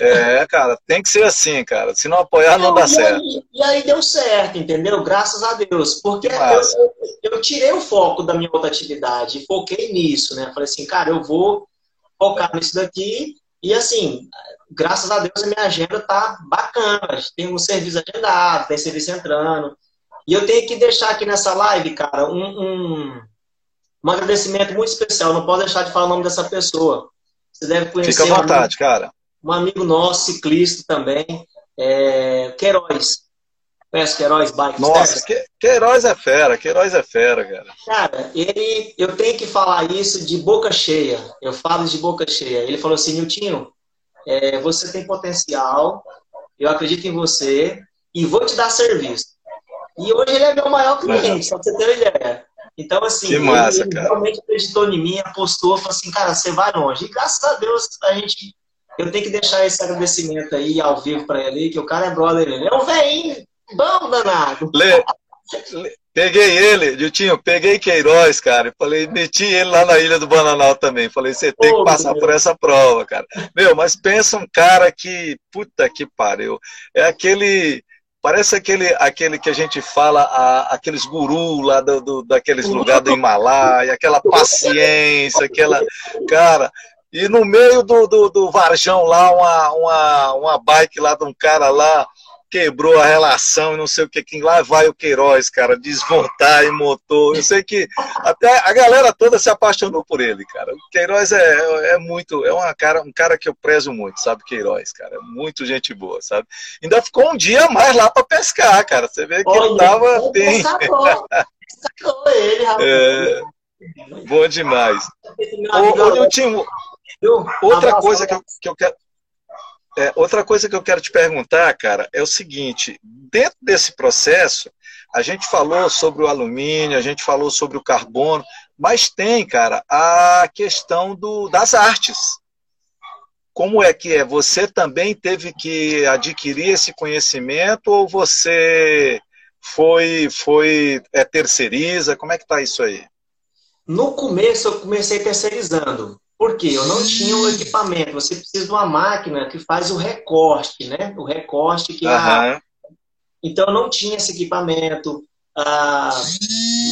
É, cara, tem que ser assim, cara. Se não apoiar, não, não dá e certo. Aí, e aí deu certo, entendeu? Graças a Deus. Porque eu, eu, eu, tirei o foco da minha outra atividade foquei nisso, né? Falei assim, cara, eu vou focar nisso daqui. E assim, graças a Deus a minha agenda tá bacana. Tem um serviço agendado, tem serviço entrando. E eu tenho que deixar aqui nessa live, cara, um, um, um agradecimento muito especial. Não posso deixar de falar o nome dessa pessoa. Você deve conhecer. Fica à vontade, um cara. Um amigo nosso, ciclista também, é, Queiroz. Conhece Queiroz Bike Nossa, que, Queiroz é fera, Queiroz é fera, cara. Cara, ele, eu tenho que falar isso de boca cheia. Eu falo de boca cheia. Ele falou assim, Niltinho, é, você tem potencial, eu acredito em você e vou te dar serviço. E hoje ele é meu maior cliente, só pra você ter uma ideia. Então, assim, que massa, ele, cara. realmente acreditou em mim, apostou, falou assim, cara, você vai longe. E graças a Deus, a gente. Eu tenho que deixar esse agradecimento aí ao vivo para ele, que o cara é brother. Ele é um velhinho bom danado. Lê, peguei ele, Diltinho, peguei Queiroz, cara, e falei, meti ele lá na Ilha do Bananal também. Falei, você tem que passar por essa prova, cara. Meu, mas pensa um cara que, puta que pariu, é aquele Parece aquele, aquele que a gente fala, a, aqueles gurus lá do, do, daqueles lugares do Himalaia, aquela paciência, aquela. Cara, e no meio do, do, do Varjão lá, uma, uma, uma bike lá de um cara lá, quebrou a relação e não sei o que, quem lá vai o Queiroz, cara, desmontar e montou. Eu sei que até a galera toda se apaixonou por ele, cara. O Queiroz é, é muito, é uma cara, um cara que eu prezo muito, sabe, Queiroz, cara. É muito gente boa, sabe? Ainda ficou um dia mais lá para pescar, cara. Você vê que Olha, ele tava bem. Pescador, ele, rapaz. É, bom demais. Ô, ô outra coisa que eu, que eu quero é, outra coisa que eu quero te perguntar, cara, é o seguinte: dentro desse processo, a gente falou sobre o alumínio, a gente falou sobre o carbono, mas tem, cara, a questão do, das artes. Como é que é? Você também teve que adquirir esse conhecimento ou você foi foi é, terceiriza? Como é que tá isso aí? No começo eu comecei terceirizando. Porque eu não tinha o equipamento. Você precisa de uma máquina que faz o recorte, né? O recorte que uhum. a... Então eu não tinha esse equipamento. Ah,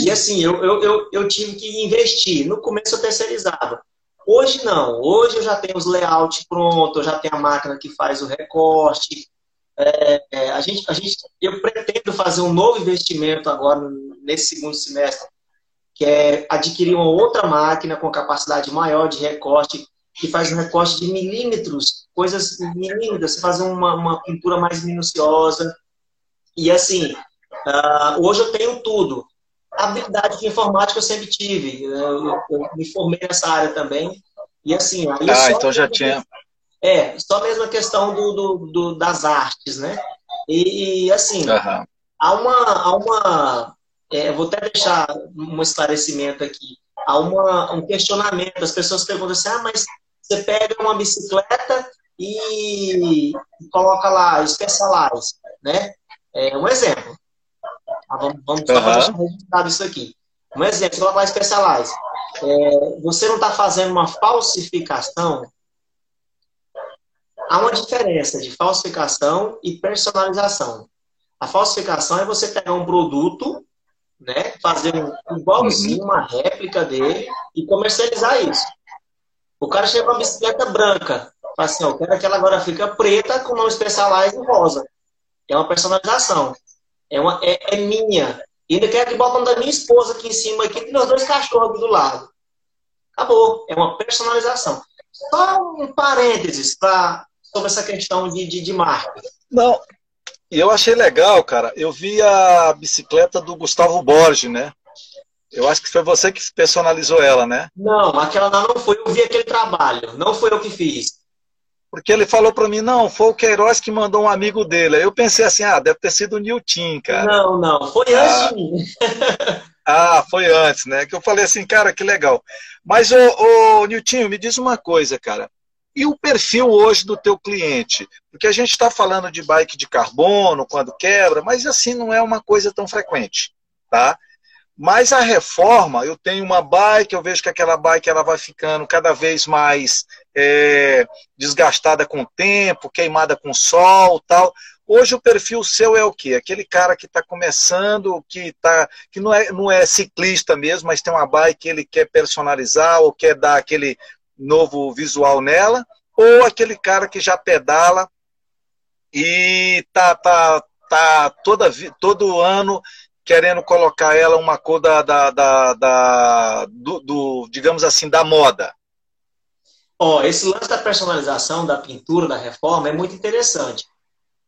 e assim, eu, eu, eu, eu, tive que investir. No começo eu terceirizava. Hoje não. Hoje eu já tenho os layouts prontos, eu já tenho a máquina que faz o recorte. É, é, a gente, a gente, eu pretendo fazer um novo investimento agora nesse segundo semestre que é adquirir uma outra máquina com capacidade maior de recorte, que faz um recorte de milímetros, coisas milímetros, você faz uma, uma pintura mais minuciosa. E assim, uh, hoje eu tenho tudo. A habilidade de informática eu sempre tive. Eu, eu, eu me formei nessa área também. E assim, aí ah, então já tinha. É, só mesmo a questão do, do, do das artes, né? E, e assim, uhum. há uma, há uma é, vou até deixar um esclarecimento aqui. Há uma, um questionamento, as pessoas perguntam assim, ah, mas você pega uma bicicleta e, coloca lá, Specialized, né? É um exemplo. Ah, vamos vamos uhum. registrado isso aqui. Um exemplo, você coloca lá Specialized. É, você não está fazendo uma falsificação há uma diferença de falsificação e personalização. A falsificação é você pegar um produto né? Fazer um igualzinho, uma réplica dele e comercializar isso. O cara chega com uma bicicleta branca, fala assim, eu quero que ela agora fica preta com nome Specialized e rosa. É uma personalização. É, uma, é, é minha. E ainda quero que bota o nome da minha esposa aqui em cima, aqui, e os dois cachorros do lado. Acabou. É uma personalização. só um parênteses pra, sobre essa questão de, de, de marca. Não, e eu achei legal, cara. Eu vi a bicicleta do Gustavo Borges, né? Eu acho que foi você que personalizou ela, né? Não, aquela lá não foi. Eu vi aquele trabalho. Não foi eu que fiz. Porque ele falou para mim, não, foi o Queiroz que mandou um amigo dele. Aí eu pensei assim, ah, deve ter sido o Nilton, cara. Não, não, foi antes ah, de mim. ah, foi antes, né? Que eu falei assim, cara, que legal. Mas, ô, ô Nilton, me diz uma coisa, cara. E o perfil hoje do teu cliente? Porque a gente está falando de bike de carbono, quando quebra, mas assim não é uma coisa tão frequente, tá? Mas a reforma, eu tenho uma bike, eu vejo que aquela bike ela vai ficando cada vez mais é, desgastada com o tempo, queimada com o sol tal. Hoje o perfil seu é o quê? Aquele cara que está começando, que, tá, que não, é, não é ciclista mesmo, mas tem uma bike que ele quer personalizar ou quer dar aquele novo visual nela, ou aquele cara que já pedala e tá, tá, tá toda, todo ano querendo colocar ela uma cor da, da, da, da do, do, digamos assim, da moda? Ó, oh, esse lance da personalização da pintura, da reforma, é muito interessante.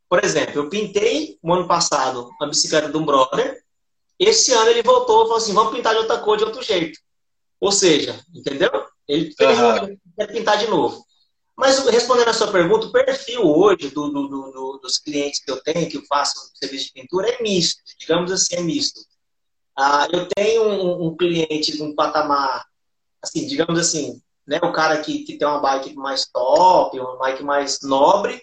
Por exemplo, eu pintei no ano passado a bicicleta de um brother. Esse ano ele voltou e falou assim: vamos pintar de outra cor, de outro jeito. Ou seja, entendeu? Ele fez uhum. quer pintar de novo. Mas respondendo a sua pergunta, o perfil hoje do, do, do, dos clientes que eu tenho, que eu faço serviço de pintura, é misto, digamos assim, é misto. Ah, eu tenho um, um cliente um patamar, assim, digamos assim, né, o cara que, que tem uma bike mais top, uma bike mais nobre,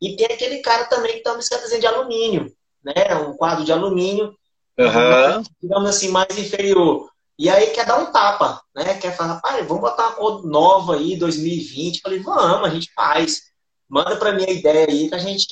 e tem aquele cara também que tem uma bicicleta de alumínio, né, um quadro de alumínio, uhum. digamos assim, mais inferior. E aí quer dar um tapa, né? Quer falar, pai, vamos botar uma cor nova aí, 2020. Eu falei, vamos, a gente faz. Manda para mim a ideia aí que a gente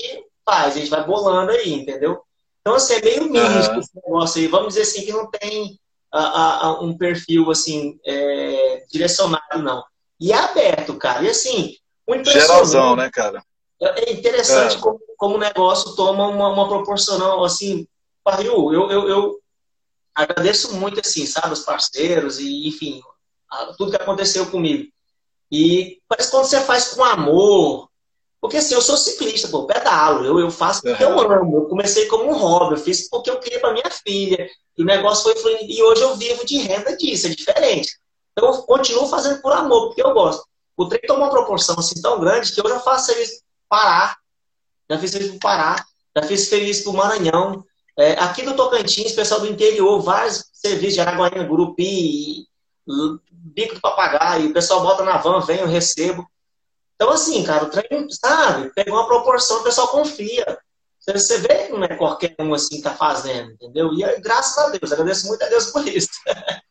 faz, a gente vai bolando aí, entendeu? Então, assim, é meio misto uhum. esse negócio aí. Vamos dizer assim que não tem a, a, um perfil, assim, é, direcionado, não. E é aberto, cara. E assim, o Geralzão, né, cara? É interessante é. Como, como o negócio toma uma, uma proporcional, assim, pariu. Eu, eu, eu agradeço muito, assim, sabe, os parceiros e, enfim, tudo que aconteceu comigo. E parece quando você faz com amor, porque assim, eu sou ciclista, pô, pedalo, eu, eu faço porque uhum. eu amo. Eu comecei como um hobby, eu fiz porque eu queria para minha filha. E o negócio foi fluindo. E hoje eu vivo de renda disso, é diferente. Então eu continuo fazendo por amor, porque eu gosto. O trem tomou uma proporção assim tão grande que eu já faço serviço Pará, já fiz serviço pro Pará, já fiz serviço pro Maranhão, é, aqui do Tocantins, pessoal do interior, vários serviços de Araguaína, Gurupi, Bico do Papagaio, o pessoal bota na van, vem, eu recebo. Então, assim, cara, o trem, sabe, pegou uma proporção, o pessoal confia. Você vê que não é qualquer um assim que tá fazendo, entendeu? E graças a Deus, agradeço muito a Deus por isso.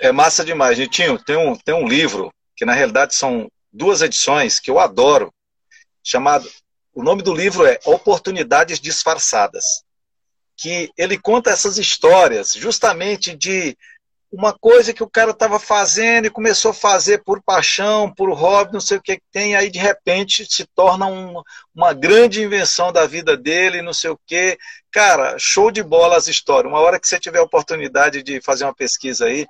É massa demais, Nitinho. Tem um, tem um livro que na realidade são duas edições que eu adoro, chamado. O nome do livro é Oportunidades Disfarçadas que ele conta essas histórias justamente de uma coisa que o cara estava fazendo e começou a fazer por paixão, por hobby, não sei o que, que tem, aí de repente se torna um, uma grande invenção da vida dele, não sei o que. Cara, show de bola as histórias. Uma hora que você tiver a oportunidade de fazer uma pesquisa aí,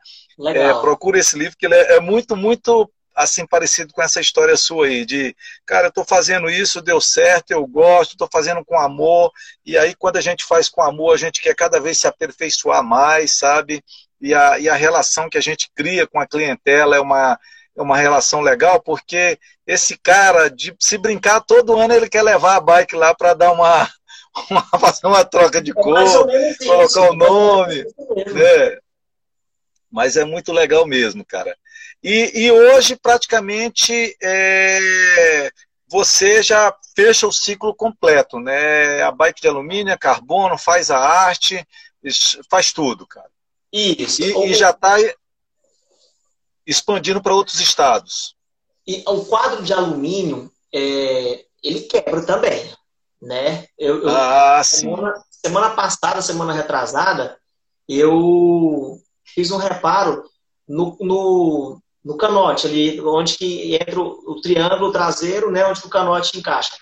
é, procura esse livro, que ele é, é muito, muito assim parecido com essa história sua aí, de, cara, eu estou fazendo isso, deu certo, eu gosto, estou fazendo com amor, e aí quando a gente faz com amor, a gente quer cada vez se aperfeiçoar mais, sabe? E a, e a relação que a gente cria com a clientela é uma, é uma relação legal, porque esse cara, de se brincar, todo ano ele quer levar a bike lá para dar uma, uma, fazer uma troca de é cor, colocar o nome. Né? Mas é muito legal mesmo, cara. E, e hoje, praticamente, é, você já fecha o ciclo completo, né? A bike de alumínio, é carbono, faz a arte, faz tudo, cara. Isso. E, e já está expandindo para outros estados. E o quadro de alumínio, é, ele quebra também, né? Eu, eu, ah, semana, sim. Semana passada, semana retrasada, eu fiz um reparo no, no, no canote, ali onde que entra o, o triângulo traseiro, né, onde o canote encaixa.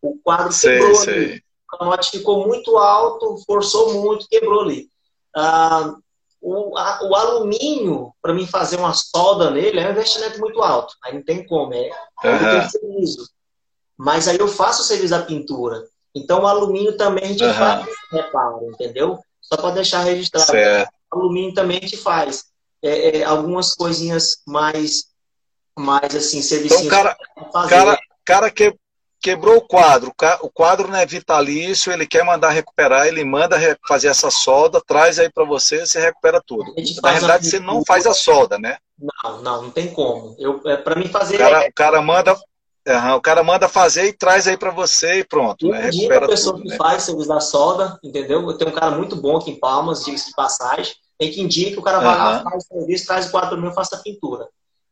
O quadro sei, quebrou sei. ali. O canote ficou muito alto, forçou muito, quebrou ali. Ah, o, a, o alumínio, para mim fazer uma solda nele, é um investimento muito alto. Aí não tem como, é, uhum. serviço. Mas aí eu faço o serviço da pintura. Então o alumínio também a gente uhum. faz reparo, entendeu? Só para deixar registrado. Certo. O alumínio também a gente faz. É, é, algumas coisinhas mais, mais assim, serviços. Então, cara, cara, cara que quebrou o quadro, o quadro não é vitalício, ele quer mandar recuperar, ele manda fazer essa solda, traz aí para você, você recupera tudo. Na verdade, você não faz a solda, né? Não, não, não tem como. Eu, é, para mim fazer. O cara, é... o cara manda. Uhum, o cara manda fazer e traz aí para você e pronto. Né? Recupera a pessoa tudo, que né? faz serviço da solda, entendeu? Eu tenho um cara muito bom aqui em Palmas, diga-se de passagem. Tem que indicar que o cara vai uhum. lá, faz o serviço, traz o quadro meu, faça a pintura.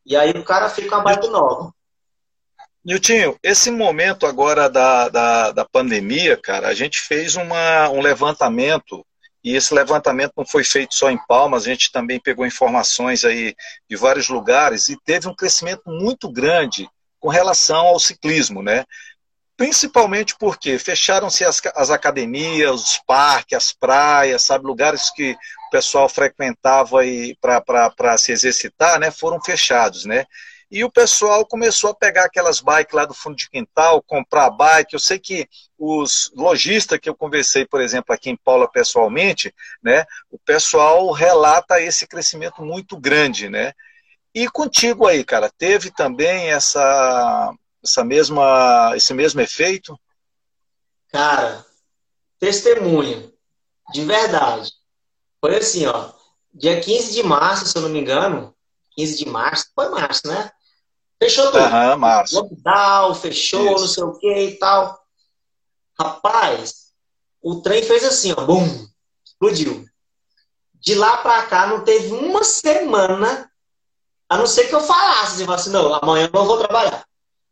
E aí o cara fica uma baita nova. Niltinho, esse momento agora da, da, da, pandemia, cara, a gente fez uma, um levantamento, e esse levantamento não foi feito só em Palmas, a gente também pegou informações aí de vários lugares e teve um crescimento muito grande com relação ao ciclismo, né? Principalmente porque fecharam-se as, as academias, os parques, as praias, sabe, lugares que o pessoal frequentava para se exercitar, né, foram fechados, né? E o pessoal começou a pegar aquelas bikes lá do fundo de quintal, comprar bike. Eu sei que os lojistas que eu conversei, por exemplo, aqui em Paula pessoalmente, né, o pessoal relata esse crescimento muito grande, né? E contigo aí, cara, teve também essa, essa mesma, esse mesmo efeito? Cara, testemunho, de verdade. Foi assim, ó, dia 15 de março, se eu não me engano, 15 de março, foi março, né? Fechou tudo. Aham, março. Lockdown, fechou, Isso. não sei o que e tal. Rapaz, o trem fez assim, ó, bum, explodiu. De lá pra cá não teve uma semana, a não ser que eu falasse, assim, assim não, amanhã eu não vou trabalhar.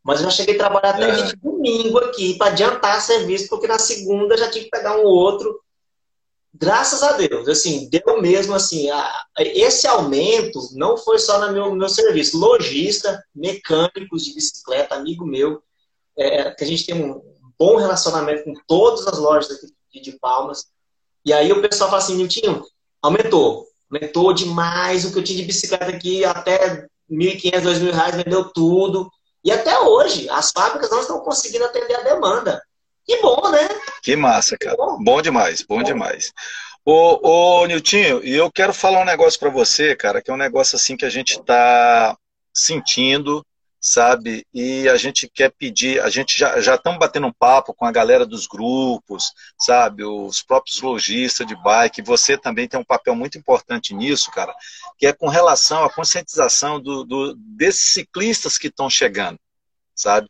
Mas eu já cheguei a trabalhar até é. de domingo aqui para adiantar serviço, porque na segunda já tinha que pegar um outro graças a Deus, assim, deu mesmo assim, a, esse aumento não foi só no meu, meu serviço, lojista, mecânicos de bicicleta, amigo meu, é, que a gente tem um bom relacionamento com todas as lojas aqui de Palmas, e aí o pessoal fala assim, Niltinho, aumentou, aumentou demais o que eu tinha de bicicleta aqui, até 1.500, 2.000 reais, vendeu tudo, e até hoje, as fábricas não estão conseguindo atender a demanda. Que bom, né? Que massa, cara. Bom, bom demais, bom, bom. demais. Ô, ô, Niltinho, e eu quero falar um negócio para você, cara, que é um negócio assim que a gente está sentindo, sabe? E a gente quer pedir, a gente já já estamos batendo um papo com a galera dos grupos, sabe? Os próprios lojistas de bike. Você também tem um papel muito importante nisso, cara, que é com relação à conscientização do, do desses ciclistas que estão chegando, sabe?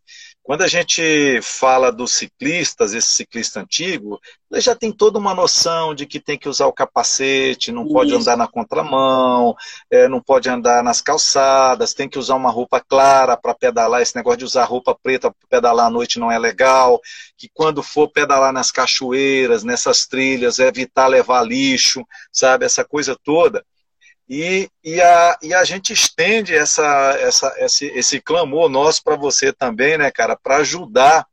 Quando a gente fala dos ciclistas, esse ciclista antigo, ele já tem toda uma noção de que tem que usar o capacete, não Isso. pode andar na contramão, é, não pode andar nas calçadas, tem que usar uma roupa clara para pedalar. Esse negócio de usar roupa preta para pedalar à noite não é legal. Que quando for pedalar nas cachoeiras, nessas trilhas, é evitar levar lixo, sabe? Essa coisa toda. E, e, a, e a gente estende essa, essa, esse, esse clamor nosso para você também, né, cara, para ajudar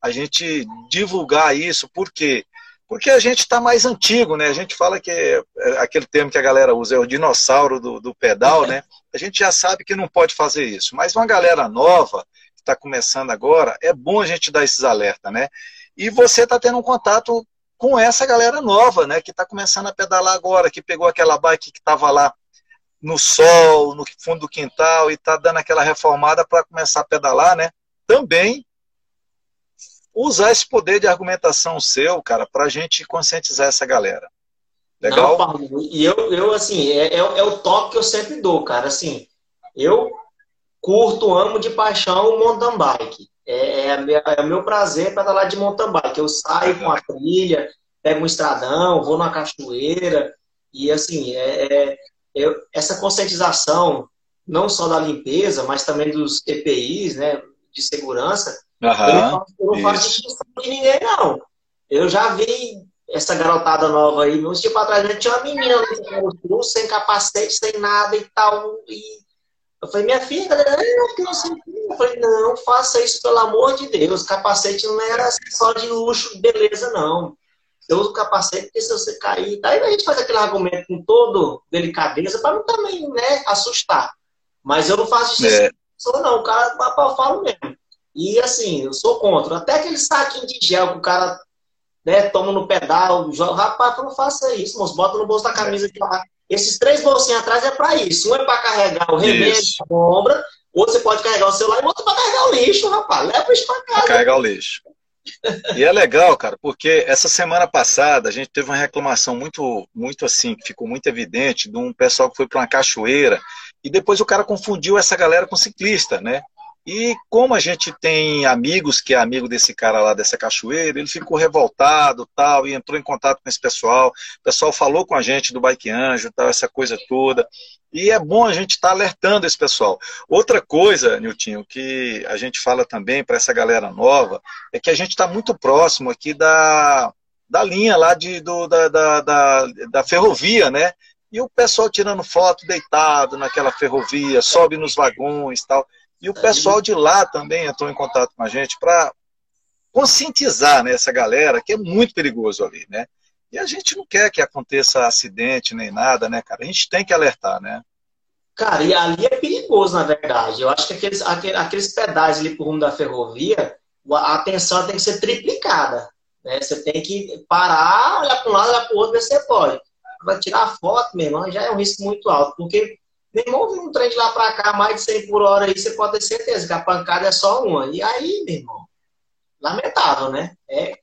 a gente divulgar isso. Por quê? Porque a gente está mais antigo, né? A gente fala que é, aquele termo que a galera usa é o dinossauro do, do pedal, né? A gente já sabe que não pode fazer isso. Mas uma galera nova, que está começando agora, é bom a gente dar esses alertas, né? E você está tendo um contato com essa galera nova, né, que está começando a pedalar agora, que pegou aquela bike que estava lá no sol, no fundo do quintal e está dando aquela reformada para começar a pedalar, né? Também usar esse poder de argumentação seu, cara, para a gente conscientizar essa galera. Legal? Não, e eu, eu assim, é, é, é, o toque que eu sempre dou, cara. Assim, eu curto, amo de paixão o mountain bike. É, é, é o meu prazer pedalar de mountain bike. Eu saio com a trilha, pego um estradão, vou na cachoeira. E assim, é, é, é, essa conscientização, não só da limpeza, mas também dos EPIs, né, de segurança, uhum, eu não faço distinção de ninguém, não. Eu já vi essa garotada nova aí, uns dias atrás, tinha uma menina sem capacete, sem nada e tal, e eu falei, minha filha, eu não sei eu falei, não, faça isso pelo amor de Deus. Capacete não era só de luxo, beleza, não. Você usa o capacete porque se você cair. Daí a gente faz aquele argumento com todo delicadeza para não também né, assustar. Mas eu não faço isso, é. não. O cara, eu falo mesmo. E assim, eu sou contra. Até aquele saquinho de gel que o cara né, toma no pedal, joga. Rapaz, não faça isso, moço. Bota no bolso da camisa de lá. Esses três bolsinhos atrás é para isso. Um é para carregar o remédio, a sombra, outro você pode carregar o celular e outro para carregar o lixo, rapaz. Leva isso para casa. Pra carregar o lixo. E é legal, cara, porque essa semana passada a gente teve uma reclamação muito, muito assim, que ficou muito evidente, de um pessoal que foi para uma cachoeira e depois o cara confundiu essa galera com ciclista, né? E como a gente tem amigos que é amigo desse cara lá dessa cachoeira, ele ficou revoltado tal e entrou em contato com esse pessoal. O pessoal falou com a gente do Bike Anjo, tal, essa coisa toda. E é bom a gente estar tá alertando esse pessoal. Outra coisa, Niltinho, que a gente fala também para essa galera nova, é que a gente está muito próximo aqui da, da linha lá de, do, da, da, da, da ferrovia, né? E o pessoal tirando foto deitado naquela ferrovia, sobe nos vagões tal. E o pessoal de lá também entrou em contato com a gente para conscientizar né, essa galera que é muito perigoso ali, né? E a gente não quer que aconteça acidente nem nada, né, cara? A gente tem que alertar, né? Cara, e ali é perigoso, na verdade. Eu acho que aqueles, aqueles pedais ali por rumo da ferrovia, a atenção tem que ser triplicada. Né? Você tem que parar, olhar para um lado, olhar para o outro, ver se você pode. Para tirar foto, meu irmão, já é um risco muito alto, porque meu irmão, um trem de lá para cá, mais de 100 por hora aí, você pode ter certeza que a pancada é só uma. E aí, meu irmão, lamentável, né? É.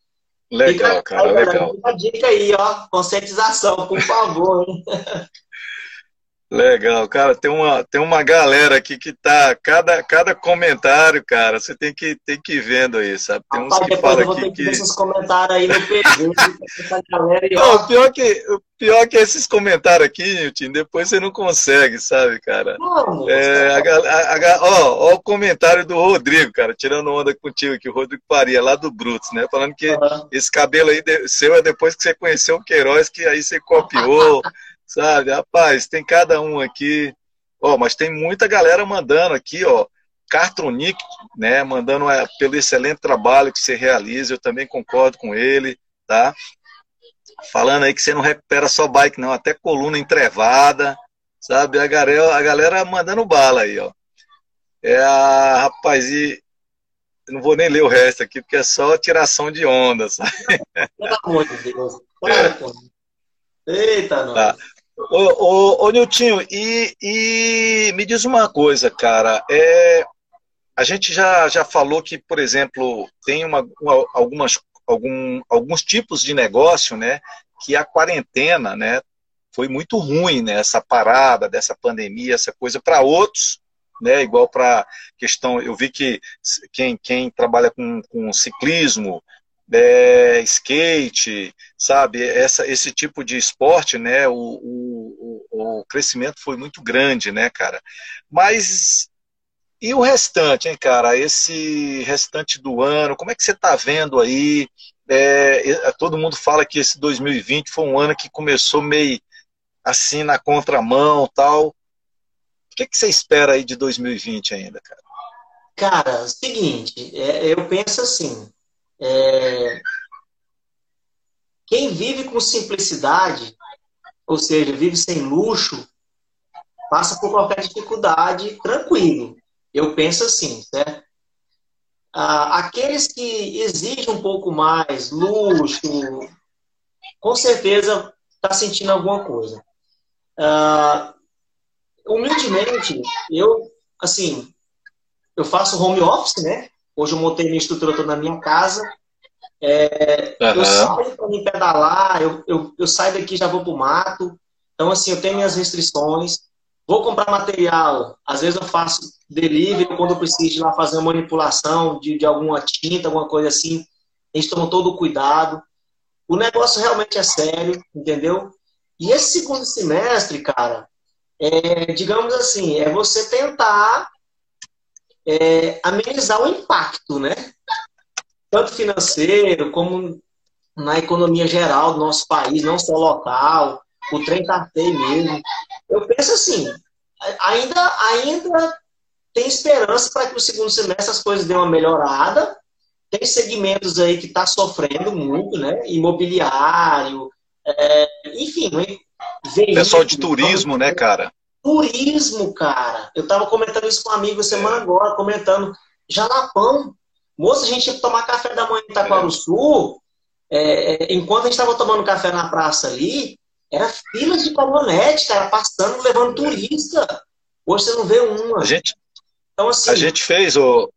Legal, cara, legal. Uma dica aí, ó, conscientização, por favor, hein? Legal, cara, tem uma, tem uma galera aqui que tá, cada, cada comentário, cara, você tem que, tem que ir vendo aí, sabe? Tem uns Rapaz, que falam aqui que... esses comentários aí no PG. Não, pior que, pior que esses comentários aqui, Nilton, depois você não consegue, sabe, cara? Não, é, a, a, a, ó, ó, o comentário do Rodrigo, cara, tirando onda contigo aqui, o Rodrigo Faria, lá do Brutus, né? Falando que uhum. esse cabelo aí seu é depois que você conheceu o Queiroz, que aí você copiou... Sabe, rapaz, tem cada um aqui. Ó, mas tem muita galera mandando aqui, ó. Cartronic, né, mandando é, pelo excelente trabalho que você realiza, eu também concordo com ele, tá? Falando aí que você não recupera só bike, não, até coluna entrevada, sabe? A galera, a galera mandando bala aí, ó. É a, rapaz, e não vou nem ler o resto aqui, porque é só tiração de onda, sabe? Pelo amor de Deus. Eita, não. Tá. Ô, ô, ô Niltinho, e, e me diz uma coisa, cara. É, a gente já, já falou que, por exemplo, tem uma, uma, algumas, algum, alguns tipos de negócio, né? Que a quarentena, né? Foi muito ruim, né? Essa parada dessa pandemia, essa coisa para outros, né? Igual para questão, eu vi que quem, quem trabalha com, com ciclismo, é, skate, sabe, essa, esse tipo de esporte, né, o, o, o crescimento foi muito grande, né, cara. Mas e o restante, hein, cara? Esse restante do ano, como é que você está vendo aí? É, todo mundo fala que esse 2020 foi um ano que começou meio assim na contramão tal. O que, que você espera aí de 2020 ainda, cara? Cara, seguinte, é, eu penso assim, é... Quem vive com simplicidade, ou seja, vive sem luxo, passa por qualquer dificuldade tranquilo. Eu penso assim, certo? Ah, aqueles que exigem um pouco mais luxo, com certeza está sentindo alguma coisa. Ah, humildemente, eu, assim, eu faço home office, né? Hoje eu montei minha estrutura toda na minha casa. É, uhum. Eu saio para me pedalar, eu, eu, eu saio daqui já vou para o mato. Então, assim, eu tenho minhas restrições. Vou comprar material. Às vezes eu faço delivery quando eu preciso ir lá fazer uma manipulação de, de alguma tinta, alguma coisa assim. A gente toma todo o cuidado. O negócio realmente é sério, entendeu? E esse segundo semestre, cara, é, digamos assim, é você tentar é, amenizar o impacto, né? Tanto financeiro como na economia geral do nosso país, não só local, o trem feio mesmo. Eu penso assim, ainda, ainda tem esperança para que o segundo semestre as coisas dêem uma melhorada. tem segmentos aí que está sofrendo muito, né? Imobiliário, é, enfim, veículo, pessoal de turismo, né, cara? Turismo, cara. Eu estava comentando isso com um amigo semana é. agora, comentando Jalapão. Moça, a gente ia tomar café da manhã em Itaquaruçu, é, é, enquanto a gente estava tomando café na praça ali, era filas de caminhonete, cara, passando, levando turista. Hoje você não vê uma. A gente, então, assim, a gente fez, o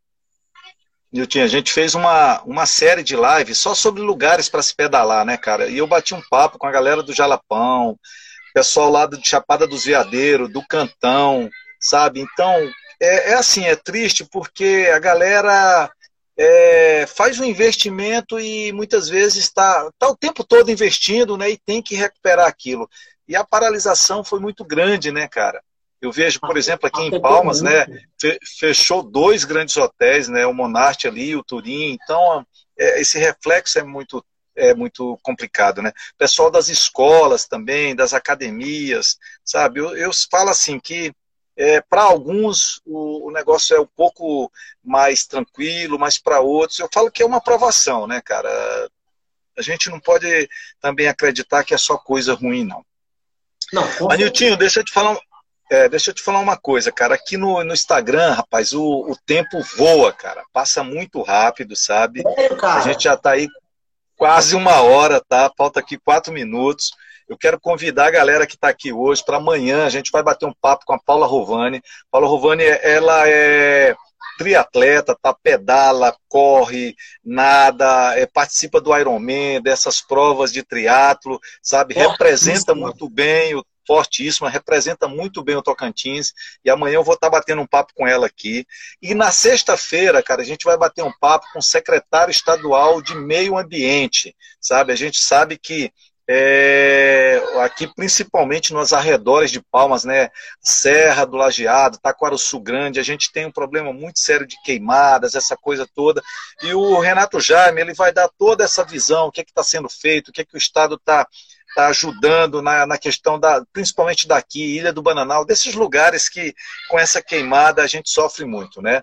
Nilton, a gente fez uma, uma série de lives só sobre lugares para se pedalar, né, cara? E eu bati um papo com a galera do Jalapão, pessoal lá de Chapada dos Veadeiros, do Cantão, sabe? Então, é, é assim, é triste porque a galera é, faz um investimento e muitas vezes está tá o tempo todo investindo, né? E tem que recuperar aquilo. E a paralisação foi muito grande, né, cara? Eu vejo, por exemplo, aqui em Palmas, né, fechou dois grandes hotéis, né, o Monarte ali, o Turim. Então, é, esse reflexo é muito é muito complicado, né? Pessoal das escolas também, das academias, sabe? Eu, eu falo assim que é, para alguns o, o, negócio é um pouco mais tranquilo, mas para outros eu falo que é uma aprovação, né, cara? A gente não pode também acreditar que é só coisa ruim, não. Não, Mas, Niltinho, deixa eu te falar, é, deixa eu te falar uma coisa, cara. Aqui no, no Instagram, rapaz, o, o tempo voa, cara. Passa muito rápido, sabe? É, a gente já está aí quase uma hora, tá? Falta aqui quatro minutos. Eu quero convidar a galera que está aqui hoje para amanhã. A gente vai bater um papo com a Paula Rovani. Paula Rovani, ela é triatleta, tá? Pedala, corre, nada, é, participa do Ironman, dessas provas de triatlo, sabe? Representa muito bem o fortíssima, representa muito bem o Tocantins. E amanhã eu vou estar batendo um papo com ela aqui. E na sexta-feira, cara, a gente vai bater um papo com o secretário estadual de Meio Ambiente, sabe? A gente sabe que é, aqui principalmente nos arredores de Palmas, né, Serra do Lajeado, Taquaruçu Grande, a gente tem um problema muito sério de queimadas, essa coisa toda, e o Renato Jaime, ele vai dar toda essa visão, o que é está sendo feito, o que, é que o Estado está tá ajudando na, na questão da, principalmente daqui, Ilha do Bananal, desses lugares que com essa queimada a gente sofre muito, né?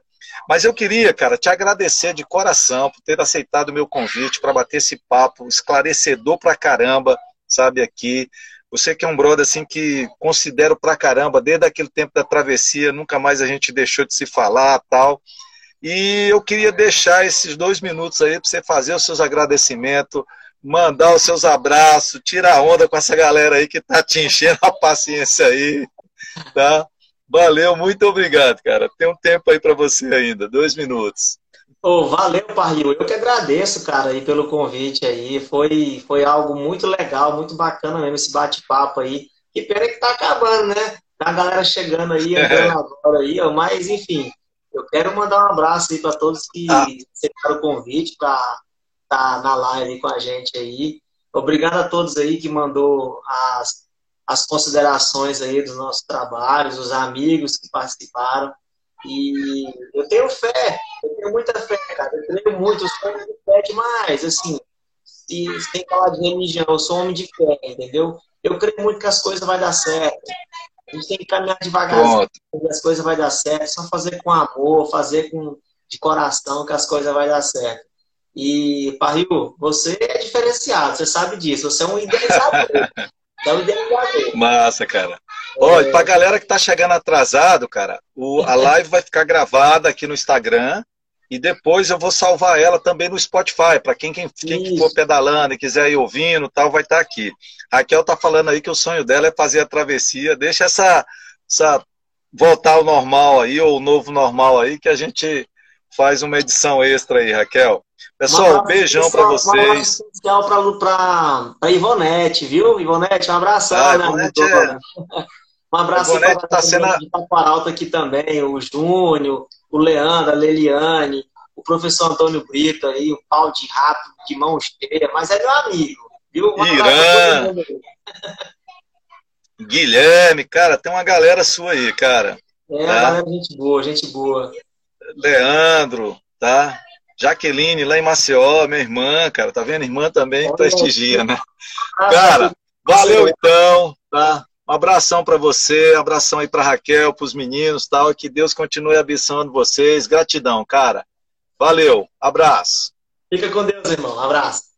Mas eu queria, cara, te agradecer de coração por ter aceitado o meu convite para bater esse papo esclarecedor pra caramba, sabe, aqui. Você que é um brother assim que considero pra caramba, desde aquele tempo da travessia, nunca mais a gente deixou de se falar, tal. E eu queria deixar esses dois minutos aí para você fazer os seus agradecimentos, mandar os seus abraços, tirar onda com essa galera aí que tá te enchendo a paciência aí, tá? Valeu, muito obrigado, cara. Tem um tempo aí para você ainda, dois minutos. Oh, valeu, Parril. Eu que agradeço, cara, aí pelo convite aí. Foi, foi algo muito legal, muito bacana mesmo esse bate-papo aí. Que pena que tá acabando, né? Tá a galera chegando aí, entrando agora aí, ó. Mas, enfim, eu quero mandar um abraço aí para todos que ah. aceitaram o convite para tá na live com a gente aí. Obrigado a todos aí que mandou as as considerações aí dos nossos trabalhos, os amigos que participaram. E eu tenho fé, eu tenho muita fé, cara. Eu creio muito, eu sou homem de fé demais. Assim, se tem falar de religião, eu sou homem de fé, entendeu? Eu creio muito que as coisas vão dar certo. A gente tem que caminhar devagarzinho, as coisas vão dar certo. Só fazer com amor, fazer com de coração que as coisas vão dar certo. E, Parril, você é diferenciado, você sabe disso. Você é um idealizador. É Massa, cara. Olha, é... pra galera que tá chegando atrasado, cara, o, a live vai ficar gravada aqui no Instagram e depois eu vou salvar ela também no Spotify, para quem, quem, quem for pedalando e quiser ir ouvindo, tal, vai estar tá aqui. Raquel tá falando aí que o sonho dela é fazer a travessia. Deixa essa, essa voltar ao normal aí, ou o novo normal aí, que a gente faz uma edição extra aí, Raquel. Pessoal, um beijão para vocês. Um especial para Ivonete, viu? Ivonete, um abração. Ah, né? Ivonete é... Um abraço para tá sendo... Paparalto aqui também, o Júnior, o Leandro, a Leliane, o professor Antônio Brito aí, o pau de rato de mão cheia, mas é meu amigo, viu? Um Irã. Guilherme, cara, tem uma galera sua aí, cara. É, tá? gente boa, gente boa. Leandro, tá? Jaqueline, lá em Maceió, minha irmã, cara, tá vendo? Irmã também prestigia, né? Cara, valeu então, tá? Um abração para você, um abração aí para Raquel, para os meninos, tal, e que Deus continue abençoando vocês. Gratidão, cara. Valeu, abraço. Fica com Deus, irmão. Abraço.